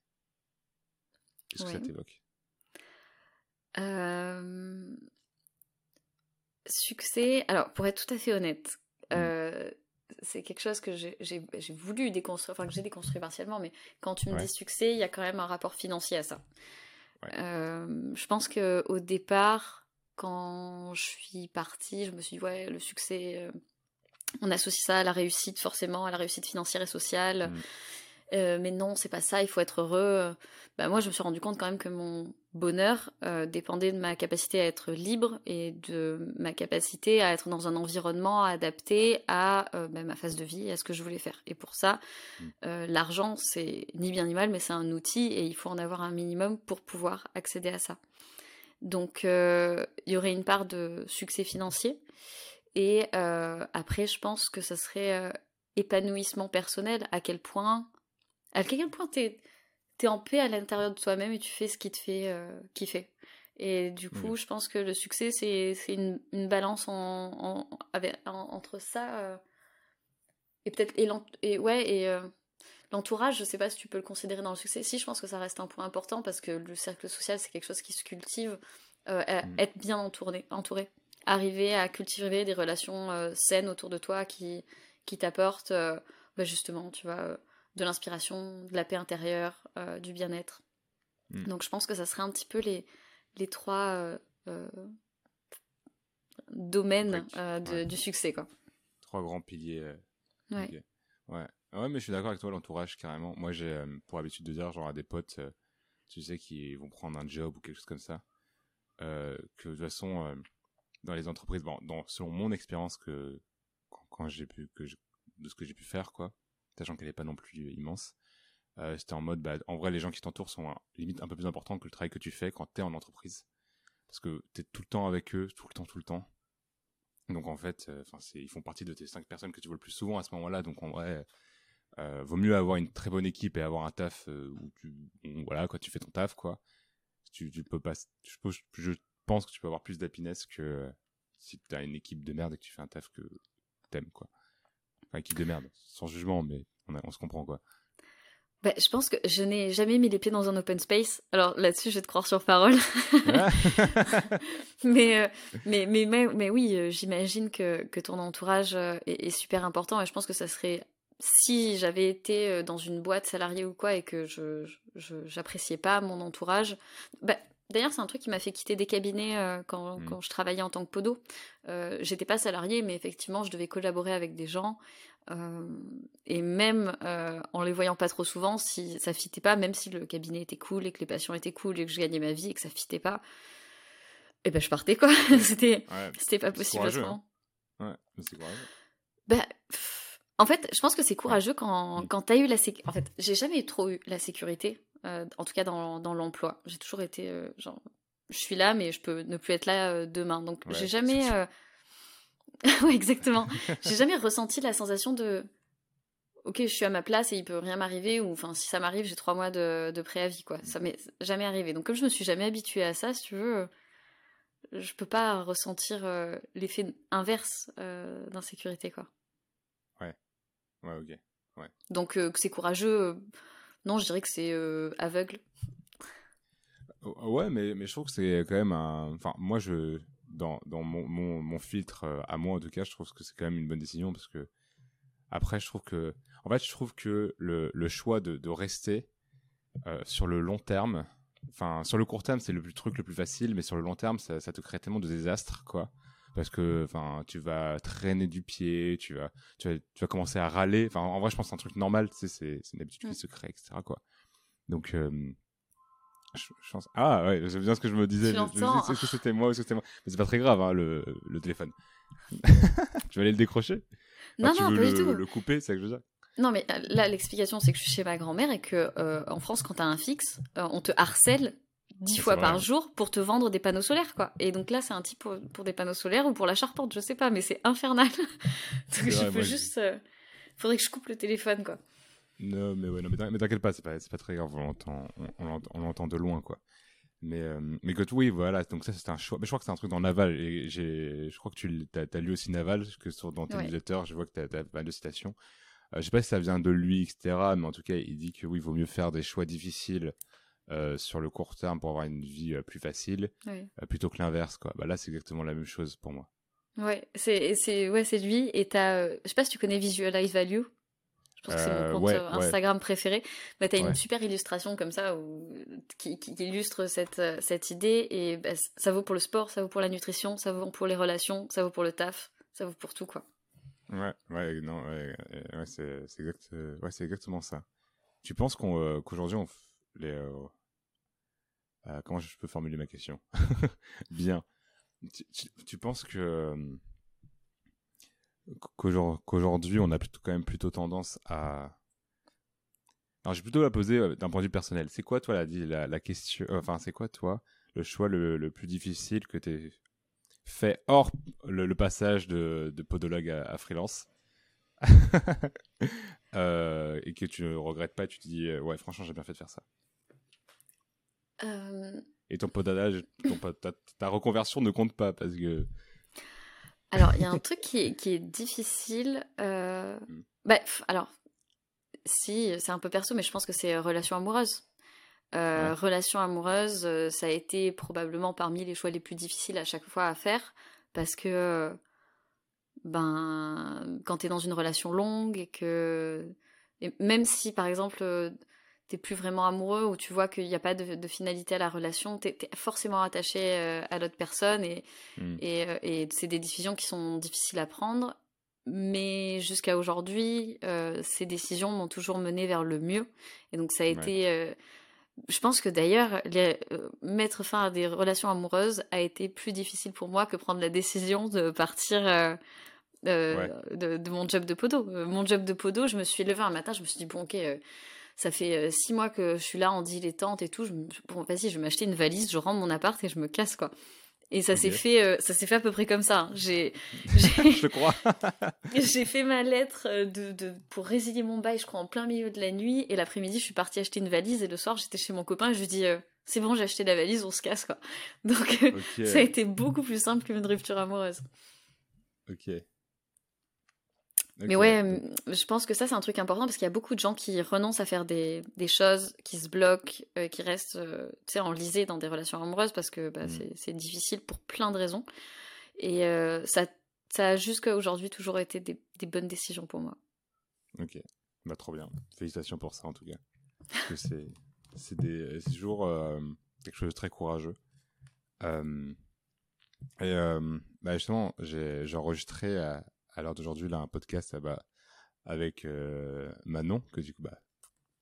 Qu'est-ce que ça t'évoque? Euh, succès, alors pour être tout à fait honnête, mm. euh, c'est quelque chose que j'ai voulu déconstruire, enfin que j'ai déconstruit partiellement, mais quand tu me dis succès, il y a quand même un rapport financier à ça. Euh, je pense que au départ, quand je suis partie, je me suis dit ouais, le succès, on associe ça à la réussite forcément, à la réussite financière et sociale. Mm. Euh, mais non, c'est pas ça, il faut être heureux. Bah, moi, je me suis rendu compte quand même que mon bonheur euh, dépendait de ma capacité à être libre et de ma capacité à être dans un environnement adapté à euh, bah, ma phase de vie et à ce que je voulais faire. Et pour ça, mmh. l'argent, c'est ni bien ni mal, mais c'est un outil et il faut en avoir un minimum pour pouvoir accéder à ça. Donc, il y aurait une part de succès financier. Et après, je pense que ça serait épanouissement personnel, à quel point à quel point t'es es en paix à l'intérieur de toi-même et tu fais ce qui te fait euh, kiffer. Et du coup, je pense que le succès, c'est une, une, balance en, entre ça euh, et peut-être et, ouais et euh, l'entourage. Je sais pas si tu peux le considérer dans le succès. Si, je pense que ça reste un point important parce que le cercle social, c'est quelque chose qui se cultive. Mm. Être bien entouré, entouré, arriver à cultiver des relations saines autour de toi qui qui t'apportent bah, justement, tu vois de l'inspiration, de la paix intérieure, euh, du bien-être. Hmm. Donc je pense que ça serait un petit peu les, les trois euh, euh, domaines du succès. Quoi. Trois grands piliers. Ouais. ouais. Ouais, mais je suis d'accord avec toi, l'entourage, carrément. Moi, j'ai pour habitude de dire, genre, à des potes, tu sais, qui vont prendre un job ou quelque chose comme ça, que de toute façon, dans les entreprises, bon, dans, selon mon expérience que quand, j'ai pu, que de ce que j'ai pu faire, quoi, sachant qu'elle n'est pas non plus immense. Euh, c'était en mode, bah, en vrai, les gens qui t'entourent sont limite un peu plus importants que le travail que tu fais quand tu es en entreprise. Parce que tu es tout le temps avec eux, tout le temps, tout le temps. Donc en fait, euh, ils font partie de tes cinq personnes que tu vois le plus souvent à ce moment-là. Donc en vrai, euh, vaut mieux avoir une très bonne équipe et avoir un taf où tu, voilà, quoi, tu fais ton taf, quoi. Tu, peux pas, je, pense que tu peux avoir plus d'happiness que si tu as une équipe de merde et que tu fais un taf que t'aimes, quoi. Enfin qui démerde, sans jugement, mais on, on se comprend quoi. Bah, je pense que je n'ai jamais mis les pieds dans un open space. Alors là-dessus, je vais te croire sur parole. mais, mais, mais, mais, mais, oui, j'imagine que, que ton entourage est, est, super important et je pense que ça serait si j'avais été euh, dans une boîte salariée ou quoi et que je j'appréciais pas mon entourage, bah, D'ailleurs, c'est un truc qui m'a fait quitter des cabinets euh, quand, mmh. quand, je travaillais en tant que podo. Euh, J'étais pas salariée, mais effectivement, je devais collaborer avec des gens. Euh, et même en les voyant pas trop souvent, si ça fitait pas, même si le cabinet était cool et que les patients étaient cool et que je gagnais ma vie et que ça fitait pas, et eh ben je partais quoi. c'était pas possible. Hein. Ouais, c'est courageux. Bah, en fait, je pense que c'est courageux quand, quand tu as eu la sécurité. En fait, j'ai jamais trop eu la sécurité, euh, en tout cas dans, dans l'emploi. J'ai toujours été euh, genre, je suis là, mais je peux ne plus être là euh, demain. Donc, j'ai jamais. ouais, exactement. j'ai jamais ressenti la sensation de. Ok, je suis à ma place et il peut rien m'arriver, ou enfin, si ça m'arrive, j'ai trois mois de, de, préavis, quoi. Ça m'est jamais arrivé. Donc, comme je me suis jamais habituée à ça, si tu veux, je peux pas ressentir l'effet inverse d'insécurité, quoi. Ouais, ok. Ouais. Donc, que c'est courageux, non, je dirais que c'est euh, aveugle. Ouais, mais, mais je trouve que c'est quand même un. Enfin, moi, je. Dans, dans mon, mon, mon, filtre, à moi en tout cas, je trouve que c'est quand même une bonne décision parce que. Après, je trouve que. En fait, je trouve que le, le choix de, de rester sur le long terme. Enfin, sur le court terme, c'est le truc le plus facile, mais sur le long terme, ça, ça te crée tellement de désastres, quoi parce que enfin tu vas traîner du pied, tu vas tu vas, tu vas commencer à râler. Enfin en vrai je pense que c'est un truc normal, tu sais c'est c'est une habitude qui mm. se crée etc quoi. Donc euh, je, pense ah ouais c'est bien ce que je me disais. Est-ce que c'était moi ou c'était moi? Mais c'est pas très grave hein, le le téléphone. tu vas aller le décrocher? Non non pas du tout. Le couper c'est ça que je veux dire? Non, mais là, l'explication, c'est que je suis chez ma grand-mère et que euh, en France, quand t'as un fixe, euh, on te harcèle dix fois par jour pour te vendre des panneaux solaires, quoi. Et donc là, c'est un type pour, des panneaux solaires ou pour la charpente, je sais pas, mais c'est infernal. donc je peux juste. Euh, faudrait que je coupe le téléphone, quoi. Non, mais ouais, non, mais t'inquiète pas, c'est pas, pas très grave, on l'entend, on, l'entend de loin, quoi. Mais, euh, mais que oui, voilà, donc ça, c'est un choix. Mais je crois que c'est un truc dans Naval, et j'ai, je crois que tu as, as lu aussi Naval, que sur, dans tes newsletters, je vois que tu as, pas mal de citations. Euh, je sais pas si ça vient de lui, etc., mais en tout cas, il dit que oui, il vaut mieux faire des choix difficiles euh, sur le court terme pour avoir une vie euh, plus facile, euh, plutôt que l'inverse. Quoi. Bah, là, c'est exactement la même chose pour moi. Ouais, c'est c'est ouais, c'est lui. Et t'as, je sais pas si tu connais Visualize Value. Je pense que c'est mon compte Instagram préféré. Bah, t'as une super illustration comme ça où, qui, qui illustre cette, cette idée. Et bah, ça vaut pour le sport, ça vaut pour la nutrition, ça vaut pour les relations, ça vaut pour le taf, ça vaut pour tout, quoi. Ouais, ouais, non, ouais, ouais c'est exact, ouais, exactement ça. Tu penses qu'on qu'aujourd'hui, on, les, euh, comment je peux formuler ma question Bien. Tu, penses que euh, qu'aujourd'hui on a plutôt, quand même plutôt tendance à alors j'ai plutôt la poser euh, d'un point de vue personnel. C'est quoi toi la, la, question Enfin c'est quoi toi le choix le, plus difficile que tu fait hors le, passage de, podologue à, freelance et que tu ne regrettes pas Tu te dis ouais franchement j'ai bien fait de faire ça. Euh, Et ton podadage, ta, ta, reconversion ne compte pas parce que. Alors, il y a un truc qui est, qui est difficile. Euh... Hmm. Bah, alors, si, c'est un peu perso, mais je pense que c'est relation amoureuse. Euh, Relation amoureuse, euh, ça a été probablement parmi les choix les plus difficiles à chaque fois à faire parce que, ben, quand tu es dans une relation longue et que. Et même si, par exemple, t'es plus vraiment amoureux ou tu vois qu'il n'y a pas de, finalité à la relation, t'es es forcément attaché euh, à l'autre personne et, hmm. euh, et, c'est des décisions qui sont difficiles à prendre. Mais jusqu'à aujourd'hui, euh, ces décisions m'ont toujours mené vers le mieux. Et donc ça a été... je pense que d'ailleurs, mettre fin à des relations amoureuses a été plus difficile pour moi que prendre la décision de partir... de, mon job de podo. mon job de podo, je me suis levée un matin, je me suis dit, bon, ok, ça fait euh, six mois que je suis là en dilettante et tout. Je bon, vas-y, je vais m'acheter une valise, je rentre mon appart et je me casse, quoi. Et ça s'est fait, euh, ça s'est fait à peu près comme ça. Hein. J'ai, je crois. j'ai fait ma lettre euh, de, de, pour résilier mon bail, je crois, en plein milieu de la nuit. Et l'après-midi, je suis partie acheter une valise. Et le soir, j'étais chez mon copain et je lui dis, c'est bon, j'ai acheté la valise, on se casse, quoi. Donc, ça a été beaucoup plus simple qu'une rupture amoureuse. Ok. Mais ouais, je pense que ça, c'est un truc important parce qu'il y a beaucoup de gens qui renoncent à faire des, des choses, qui se bloquent, euh, qui restent euh, sais, enlisés dans des relations amoureuses parce que bah, mm. c'est difficile pour plein de raisons. Et euh, ça, ça a jusqu'à aujourd'hui toujours été des, des, bonnes décisions pour moi. Ok, bah, trop bien. Félicitations pour ça en tout cas. Parce que c'est toujours quelque chose de très courageux. et bah justement, j'ai enregistré à, à l'heure d'aujourd'hui là un podcast ah bah, avec euh, Manon que du coup bah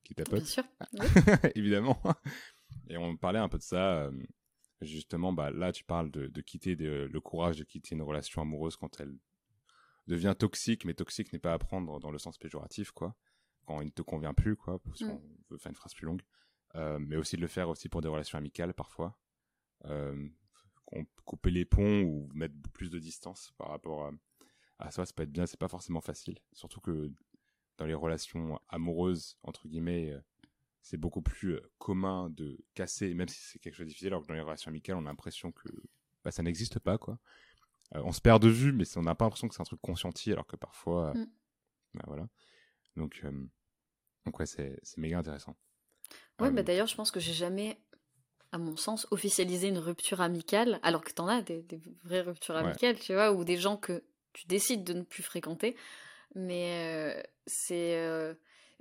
qui est ta pote. Bien sûr. Évidemment. Et on parlait un peu de ça. Euh, justement, bah là tu parles de, quitter le courage de quitter une relation amoureuse quand elle devient toxique, mais toxique n'est pas à prendre dans le sens péjoratif quoi. Quand il ne te convient plus quoi, si mm. on veut faire une phrase plus longue. Euh, mais aussi de le faire aussi pour des relations amicales parfois. couper les ponts ou mettre plus de distance par rapport à, ah ça, ça peut être bien, c'est pas forcément facile. Surtout que dans les relations amoureuses, entre guillemets, euh, c'est beaucoup plus euh, commun de casser, même si c'est quelque chose de difficile, alors que dans les relations amicales, on a l'impression que bah, ça n'existe pas, quoi. Euh, on se perd de vue, mais on n'a pas l'impression que c'est un truc conscienti, alors que parfois, mm. bah, voilà. Donc, donc ouais, c'est méga intéressant. Ouais, bah d'ailleurs, je pense que j'ai jamais, à mon sens, officialisé une rupture amicale, alors que t'en as des, des vraies ruptures amicales, tu vois, ou des gens que tu décides de ne plus fréquenter. Mais euh, c'est euh,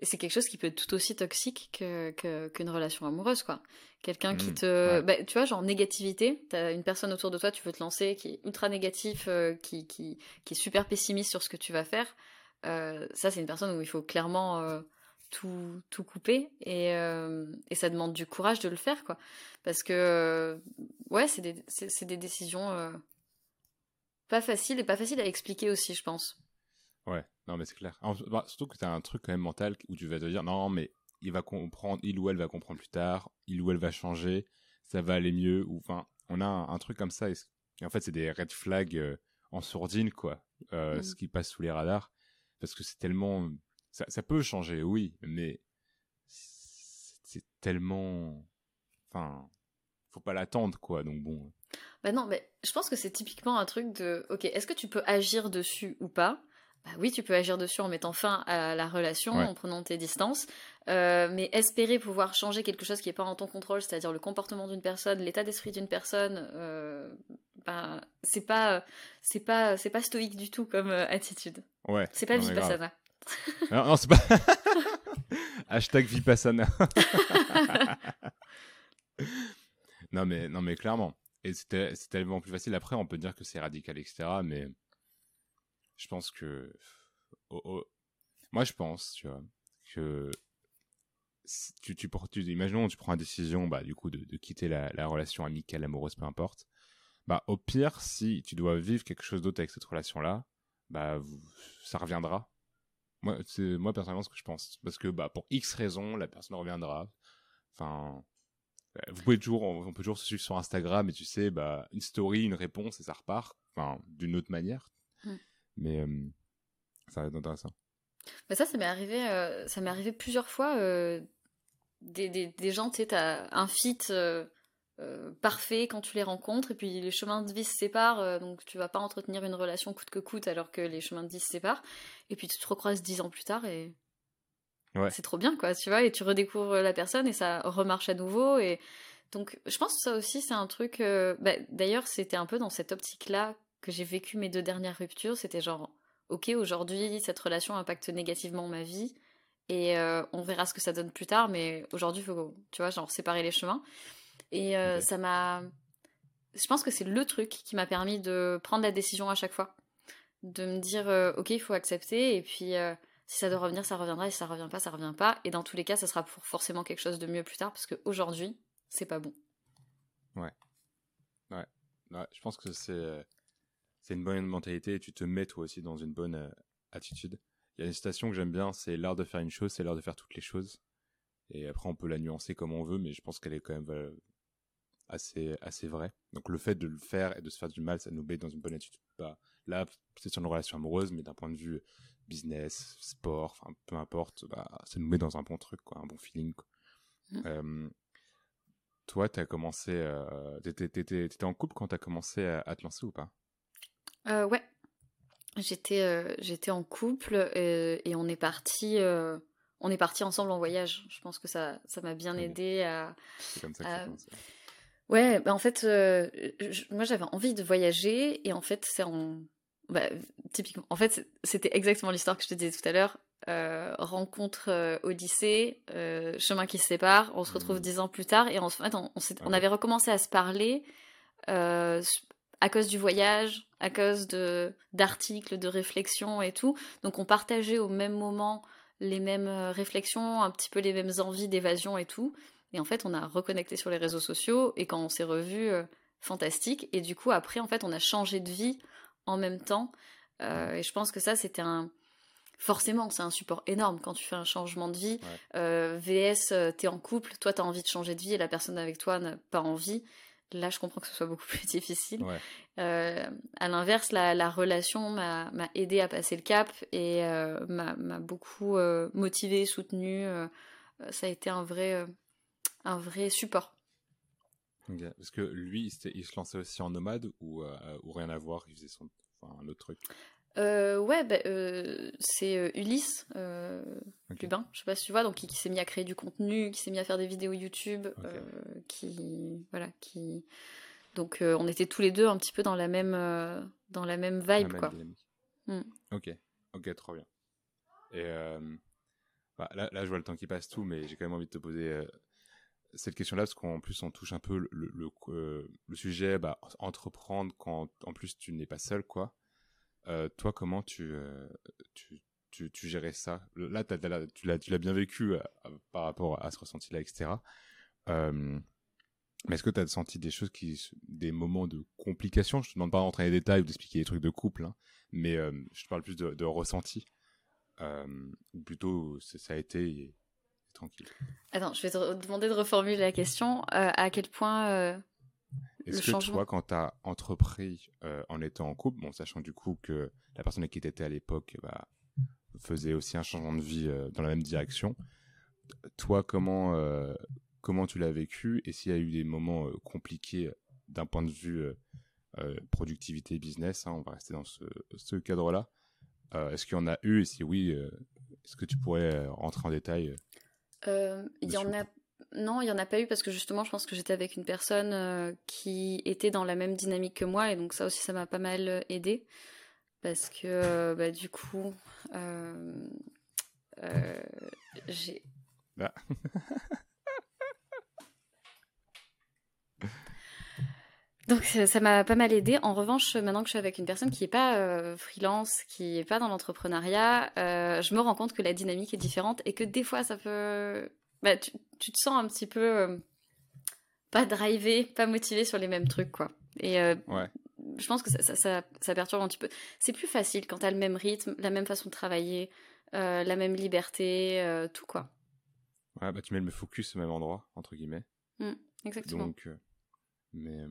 c'est quelque chose qui peut être tout aussi toxique qu'une que, relation amoureuse, quoi. Quelqu'un qui mmh, te... Bah, tu vois, genre négativité, t'as une personne autour de toi, tu veux te lancer, qui est ultra négatif, euh, qui, qui, qui, est super pessimiste sur ce que tu vas faire. ça, c'est une personne où il faut clairement tout, tout couper et, et, ça demande du courage de le faire, quoi. Parce que, ouais, c'est des, des, décisions pas facile et pas facile à expliquer aussi, je pense. Ouais, non, mais c'est clair. Bah, surtout que tu as un truc quand même mental où tu vas te dire non, mais il va comprendre, il ou elle va comprendre plus tard, il ou elle va changer, ça va aller mieux, ou enfin, on a un, truc comme ça, et, en fait, c'est des red flags euh, en sourdine, quoi, euh, ce mm. qui passe sous les radars, parce que c'est tellement. Ça, ça, peut changer, oui, mais c'est tellement. Enfin, faut pas l'attendre, quoi, donc bon. Bah non, mais je pense que c'est typiquement un truc de, ok, est-ce que tu peux agir dessus ou pas? Bah oui, tu peux agir dessus en mettant fin à la relation, en prenant tes distances, euh, mais espérer pouvoir changer quelque chose qui n'est pas en ton contrôle, c'est-à-dire le comportement d'une personne, l'état d'esprit d'une personne, euh, bah, c'est pas, c'est pas, c'est pas stoïque du tout comme euh, attitude. Ouais. C'est pas vipassana. non, non c'est pas. Hashtag vipassana. non mais, non mais clairement et c'est tellement plus facile. Après, on peut dire que c'est radical, etc. Mais je pense que. Moi, je pense, tu vois, que. tu, tu, tu, imaginons, tu prends la décision, bah, du coup, de, quitter la, la, relation amicale, amoureuse, peu importe. Bah, au pire, si tu dois vivre quelque chose d'autre avec cette relation-là, bah, ça reviendra. Moi, c'est moi personnellement ce que je pense, parce que bah, pour X raisons, la personne reviendra. Enfin, vous pouvez toujours, on peut toujours se suivre sur Instagram et tu sais, bah, une story, une réponse et ça repart, enfin, d'une autre manière. Hmm. Mais euh, ça va être intéressant. Bah ça, ça m'est arrivé, euh, ça m'est arrivé plusieurs fois. Euh, des, des, des, gens, tu sais, t'as un fit parfait quand tu les rencontres et puis les chemins de vie se séparent, donc tu vas pas entretenir une relation coûte que coûte alors que les chemins de vie se séparent. Et puis tu te recroises dix ans plus tard et c'est trop bien, quoi, tu vois, et tu redécouvres la personne et ça remarche à nouveau. Et donc, je pense que ça aussi, c'est un truc. Euh, bah, d'ailleurs, c'était un peu dans cette optique-là que j'ai vécu mes deux dernières ruptures. C'était genre, ok, aujourd'hui, cette relation impacte négativement ma vie et euh, on verra ce que ça donne plus tard, mais aujourd'hui, il faut, tu vois, genre séparer les chemins. Et euh, ça m'a. Je pense que c'est le truc qui m'a permis de prendre la décision à chaque fois. De me dire, ok, il faut accepter, et puis si ça doit revenir, ça reviendra, et si ça revient pas, ça revient pas. Et dans tous les cas, ça sera forcément quelque chose de mieux plus tard, parce qu'aujourd'hui, c'est pas bon. Ouais. ouais. Ouais. Je pense que c'est c'est une bonne mentalité et tu te mets toi aussi dans une bonne euh, attitude. Il y a une citation que j'aime bien, c'est l'art de faire une chose, c'est l'art de faire toutes les choses. Et après, on peut la nuancer comme on veut, mais je pense qu'elle est quand même euh, assez, assez vraie. Donc le fait de le faire et de se faire du mal, ça nous met dans une bonne attitude. Bah, là, c'est sur une relation amoureuse, mais d'un point de vue business, sport, enfin peu importe, bah, ça nous met dans un bon truc, quoi, un bon feeling. Quoi. Mmh. toi, tu as commencé, euh, t'étais, en couple quand tu as commencé à, te lancer ou pas? Euh, Ouais. j'étais j'étais en couple et, on est parti on est parti ensemble en voyage. Je pense que ça ça m'a bien aidé à. C'est comme ça que ça Ouais, bah en fait, moi j'avais envie de voyager et en fait c'est en bah, typiquement, en fait, c'était exactement l'histoire que je te disais tout à l'heure. Euh, rencontre euh, au lycée, euh, chemin qui se sépare, on se retrouve mmh. dix ans plus tard et en fait on, on, avait recommencé à se parler à cause du voyage, à cause de d'articles, de réflexions et tout. Donc on partageait au même moment les mêmes réflexions, un petit peu les mêmes envies d'évasion et tout. Et en fait on a reconnecté sur les réseaux sociaux et quand on s'est revus, fantastique. Et du coup après en fait on a changé de vie en même temps. Euh, et je pense que ça, c'était un. Forcément, c'est un support énorme quand tu fais un changement de vie. Euh, VS, euh, t'es en couple, toi, t'as envie de changer de vie et la personne avec toi n'a pas envie. Là, je comprends que ce soit beaucoup plus difficile. à l'inverse, la, relation m'a aidé à passer le cap et m'a beaucoup motivé, soutenu. ça a été un vrai, un vrai support. Parce que lui, il, se lançait aussi en nomade ou, euh, ou rien à voir, il faisait son, enfin, un autre truc euh, Ouais, bah, euh, c'est Ulysse okay. je sais pas si tu vois, donc qui, s'est mis à créer du contenu, qui s'est mis à faire des vidéos YouTube, qui. Voilà, qui. Donc on était tous les deux un petit peu dans la même, dans la même vibe, quoi. Hmm. Ok, ok, trop bien. Et bah, là, là, je vois le temps qui passe tout, mais j'ai quand même envie de te poser cette question-là, parce qu'en plus on touche un peu le, euh, sujet, bah, entreprendre quand en plus tu n'es pas seul, quoi. Euh, toi, comment tu, euh, tu, tu, tu, gérais ça? Là, tu l'as bien vécu par rapport à ce ressenti-là, etc. mais est-ce que tu as senti des choses des moments de complication? Je te demande pas d'entrer dans les détails ou d'expliquer les trucs de couple, hein, mais je te parle plus de, de ressenti. ou plutôt, ça a été tranquille. Attends, je vais te demander de reformuler la question. Euh, à quel point euh, Est-ce que changement... toi, quand tu as entrepris euh, en étant en couple, bon, sachant du coup que la personne avec qui tu étais à l'époque bah, faisait aussi un changement de vie dans la même direction, toi, comment, comment tu l'as vécu et s'il y a eu des moments compliqués d'un point de vue productivité business, hein, on va rester dans ce, ce cadre-là. est-ce qu'il y en a eu et si oui, est-ce que tu pourrais rentrer en détail euh, il y en a non, il y en a pas eu parce que justement, je pense que j'étais avec une personne euh, qui était dans la même dynamique que moi et donc ça aussi, ça m'a pas mal euh, aidé parce que bah, du coup, j'ai. Bah. Donc ça m'a pas mal aidé. En revanche, maintenant que je suis avec une personne qui n'est pas euh, freelance, qui n'est pas dans l'entrepreneuriat, euh, je me rends compte que la dynamique est différente et que des fois ça peut... Bah, tu, te sens un petit peu euh, pas drivé, pas motivé sur les mêmes trucs, quoi. Et je pense que ça, ça, perturbe un petit peu. C'est plus facile quand tu as le même rythme, la même façon de travailler, la même liberté, tout, quoi. Ouais, bah tu mets le focus au même endroit, entre guillemets. Mmh, exactement. Donc, mais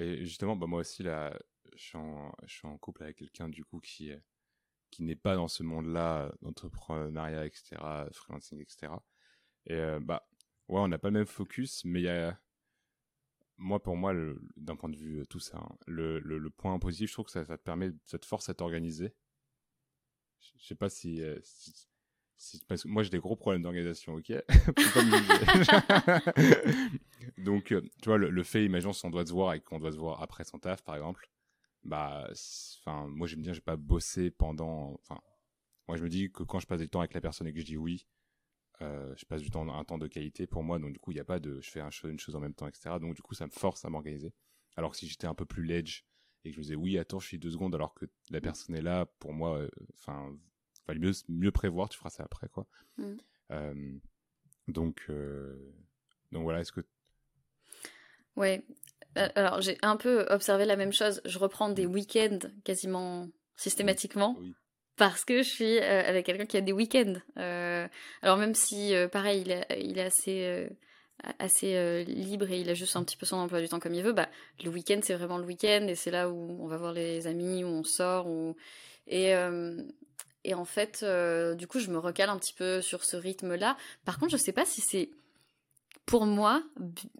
et justement, bah moi aussi, là, je suis en, couple avec quelqu'un, du coup, qui, qui n'est pas dans ce monde-là d'entrepreneuriat, etc., freelancing, etc. Et euh, bah, ouais, on n'a pas le même focus, mais il y a, moi, pour moi, d'un point de vue euh, tout ça, hein, le, le, point positif, je trouve que ça, te permet, ça te force à t'organiser. Je sais pas si, euh, si, moi j'ai des gros problèmes d'organisation, ok? Donc, euh, tu vois, le, fait, imaginons si on doit se voir et qu'on doit se voir après son taf, par exemple, bah, enfin, moi j'aime bien, j'ai pas bossé pendant, enfin, moi je me dis que quand je passe du temps avec la personne et que je dis oui, euh, je passe du temps, un temps de qualité pour moi, donc du coup il n'y a pas de, je fais un, une chose en même temps, etc. Donc du coup ça me force à m'organiser. Alors que si j'étais un peu plus ledge et que je me disais oui, attends, je suis deux secondes alors que la personne est là, pour moi, euh, mieux, mieux prévoir, tu feras ça après, quoi. Mm. Euh, donc, euh, donc voilà, est-ce que. Ouais. Euh, alors, j'ai un peu observé la même chose. Je reprends des week-ends quasiment systématiquement. Parce que je suis avec quelqu'un qui a des week-ends. alors même si, pareil, il, il est assez assez libre et il a juste un petit peu son emploi du temps comme il veut, bah, le week-end c'est vraiment le week-end et c'est là où on va voir les amis, où on sort. Où... Et, et en fait, euh, du coup, je me recale un petit peu sur ce rythme-là. Par contre, je sais pas si c'est pour moi,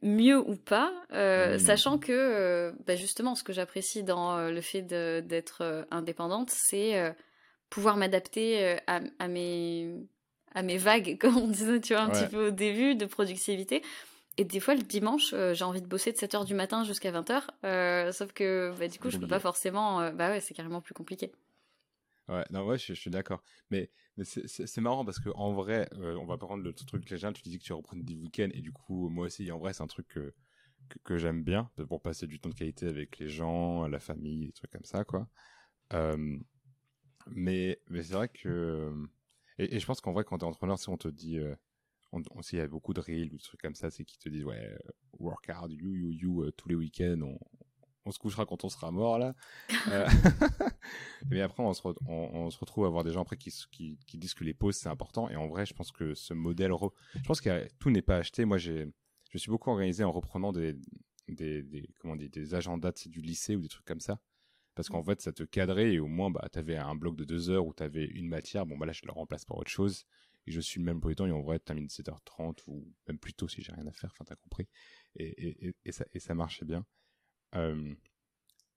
mieux ou pas, euh, sachant que bah, justement ce que j'apprécie dans le fait d'être indépendante, c'est pouvoir m'adapter à, à, mes, à mes vagues, comme on disait, tu vois, un petit peu au début, de productivité. Et des fois, le dimanche, j'ai envie de bosser de 7h du matin jusqu'à 20h. sauf que, bah, du coup, je peux pas forcément. bah ouais, c'est carrément plus compliqué. Ouais, non, ouais, je, suis d'accord. Mais, mais c'est marrant parce que en vrai, euh, on va prendre le truc léger. Tu dis que tu reprenais des week-ends et du coup, moi aussi, en vrai, c'est un truc que, que, j'aime bien pour passer du temps de qualité avec les gens, la famille, des trucs comme ça, quoi. Euh, mais mais c'est vrai que. Et, je pense qu'en vrai, quand t'es entrepreneur, si on te dit. Euh, on, il y a beaucoup de reels ou des trucs comme ça, c'est qui te disent, ouais, work hard, you, you, you, tous les week-ends, on, on se couchera quand on sera mort là. Euh, mais après, on se, on, se, retrouve à voir des gens après qui, qui, qui disent que les pauses c'est important. Et en vrai, je pense que ce modèle, je pense que tout n'est pas acheté. Moi, j'ai, je suis beaucoup organisé en reprenant des, des, des comment dit, des agendas du lycée ou des trucs comme ça. Parce qu'en fait, ça te cadrait et au moins, bah, t'avais un bloc de deux heures où t'avais une matière. Bon, bah là, je le remplace par autre chose. Et je suis le même pour les temps. Et en vrai, tu termines 7h30 ou même plus tôt si j'ai rien à faire. Enfin, t'as compris. Et, et, et, ça, et ça marchait bien. Euh,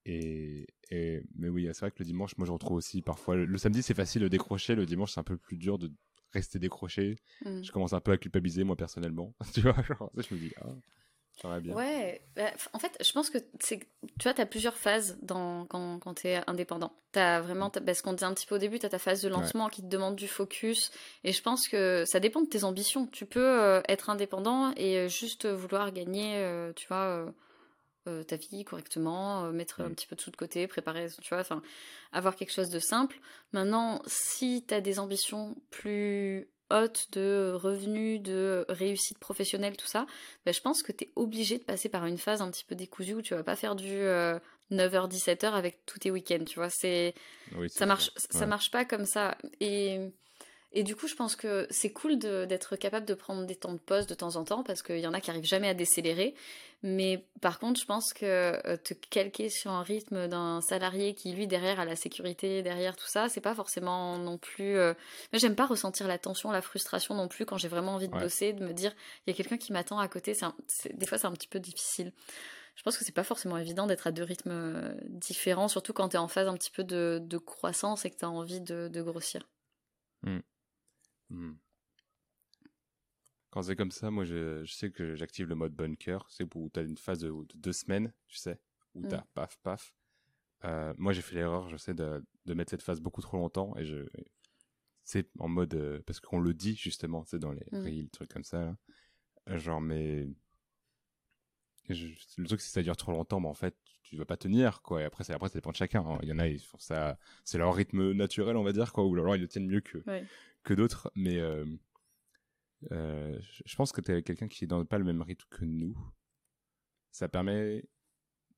et, et, mais oui, c'est vrai que le dimanche, moi je retrouve aussi parfois. Le, samedi, c'est facile de décrocher. Le dimanche, c'est un peu plus dur de rester décroché. Mm. Je commence un peu à culpabiliser moi personnellement. tu vois, genre, je me dis, ah, j'aurais bien. Ouais, bah, en fait, je pense que c'est. Tu vois, tu as plusieurs phases dans, quand, quand tu es indépendant. Tu as vraiment. parce qu'on disait un petit peu au début, tu as ta phase de lancement qui te demande du focus. Et je pense que ça dépend de tes ambitions. Tu peux euh, être indépendant et juste vouloir gagner, euh, tu vois euh, ta vie correctement, euh, mettre un petit peu de sous de côté, préparer, tu vois, enfin, avoir quelque chose de simple. Maintenant, si tu as des ambitions plus hautes de revenus, de réussite professionnelle, tout ça, ben, je pense que tu es obligé de passer par une phase un petit peu décousue où tu vas pas faire du 9h-17h euh, avec tous tes week-ends, tu vois, c'est... ça marche, ça marche pas comme ça. Et et du coup, je pense que c'est cool d'être capable de prendre des temps de pause de temps en temps parce qu'il y en a qui arrivent jamais à décélérer. Mais par contre, je pense que euh, te calquer sur un rythme d'un salarié qui, lui, derrière, a la sécurité, derrière tout ça, c'est pas forcément non plus. Euh... Moi, j'aime pas ressentir la tension, la frustration non plus quand j'ai vraiment envie de bosser, de me dire, il y a quelqu'un qui m'attend à côté. Des fois, c'est un petit peu difficile. Je pense que c'est pas forcément évident d'être à deux rythmes euh, différents, surtout quand tu es en phase un petit peu de, croissance et que tu as envie de, grossir. Mmh. Hmm. Quand c'est comme ça, moi, je, sais que j'active le mode bunker. C'est où tu as une phase de, deux semaines, tu sais, où tu as hmm. paf, paf. Euh, moi, j'ai fait l'erreur, je sais, de, mettre cette phase beaucoup trop longtemps. Et je, c'est en mode, euh, parce qu'on le dit justement, c'est dans les reels, trucs comme ça. Genre, mais le truc, c'est que ça dure trop longtemps, mais en fait, tu vas pas tenir, quoi. Et après, après, ça dépend de chacun. Hein. Il y en a, ils font ça, c'est leur rythme naturel, on va dire, quoi. Ou alors ils le tiennent mieux que, que d'autres. Mais euh, euh, je pense que tu es quelqu'un qui est dans pas le même rythme que nous. Ça permet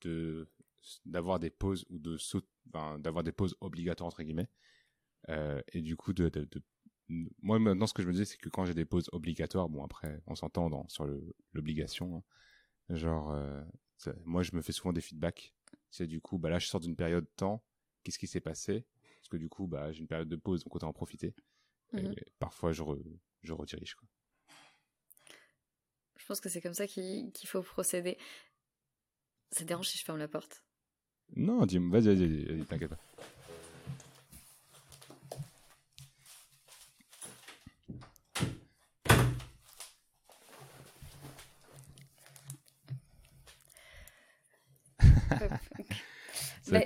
de d'avoir des pauses ou de enfin, d'avoir des pauses obligatoires entre guillemets. Euh, et du coup, de, moi maintenant, ce que je me disais, c'est que quand j'ai des pauses obligatoires, bon après, on s'entend sur l'obligation. Hein, genre, moi, je me fais souvent des feedbacks. C'est du coup, bah là, je sors d'une période de temps. Qu'est-ce qui s'est passé? Parce que du coup, bah, j'ai une période de pause, donc autant en profiter. Mhm. parfois, je, je redirige. Quoi. Je pense que c'est comme ça qu'il faut procéder. Ça te dérange si je ferme la porte? Non, dis-moi, vas-y, vas-y, vas t'inquiète pas.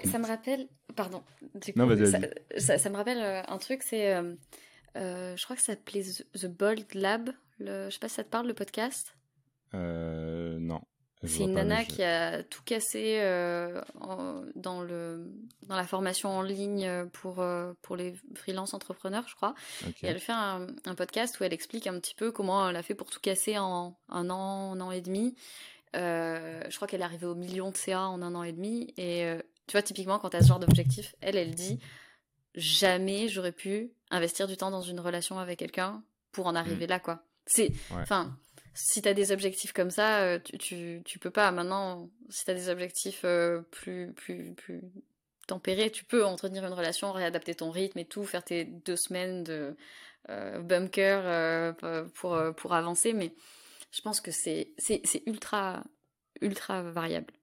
ça me rappelle, pardon, ça, me rappelle un truc, c'est euh, euh, je crois que ça s'appelait The Bold Lab. Le, je sais pas si ça te parle, le podcast euh, Non. C'est une nana qui a tout cassé euh, dans, le, dans la formation en ligne pour, pour les freelance entrepreneurs, je crois. Et elle fait un, un, podcast où elle explique un petit peu comment elle a fait pour tout casser en un an, un an et demi. je crois qu'elle est arrivée au million de CA en un an et demi. Et tu vois, typiquement, quand tu as ce genre d'objectif, elle, elle dit jamais j'aurais pu investir du temps dans une relation avec quelqu'un pour en arriver mm. là, quoi. C'est, enfin, si t'as des objectifs comme ça, euh, tu, tu, tu, peux pas. Maintenant, si t'as des objectifs euh, plus, plus, plus tempérés, tu peux entretenir une relation, réadapter ton rythme et tout, faire tes deux semaines de euh, bunker pour, pour avancer, mais je pense que c'est ultra, ultra variable.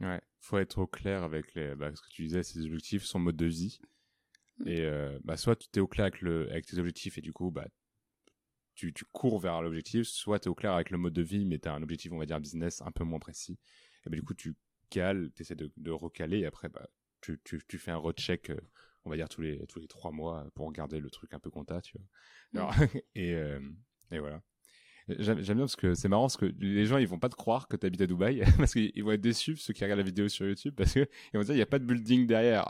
Ouais, faut être au clair avec les, bah, ce que tu disais, ses objectifs, son mode de vie. Mm. Et euh, bah, soit tu es au clair avec, le, avec tes objectifs et du coup, bah, tu, tu cours vers l'objectif, soit tu es au clair avec le mode de vie, mais tu as un objectif, on va dire, business un peu moins précis. Et bah, du coup, tu cales, tu essaies de, de, recaler et après, bah, tu, tu, tu fais un recheck, euh, on va dire, tous les, tous les trois mois pour regarder le truc un peu compta, tu vois. Mm. Alors, et, euh, et voilà. J'aime bien parce que c'est marrant parce que les gens ils vont pas te croire que tu habites à Dubaï parce qu'ils vont être déçus ceux qui regardent la vidéo sur YouTube parce que ils vont dire il y a pas de building derrière.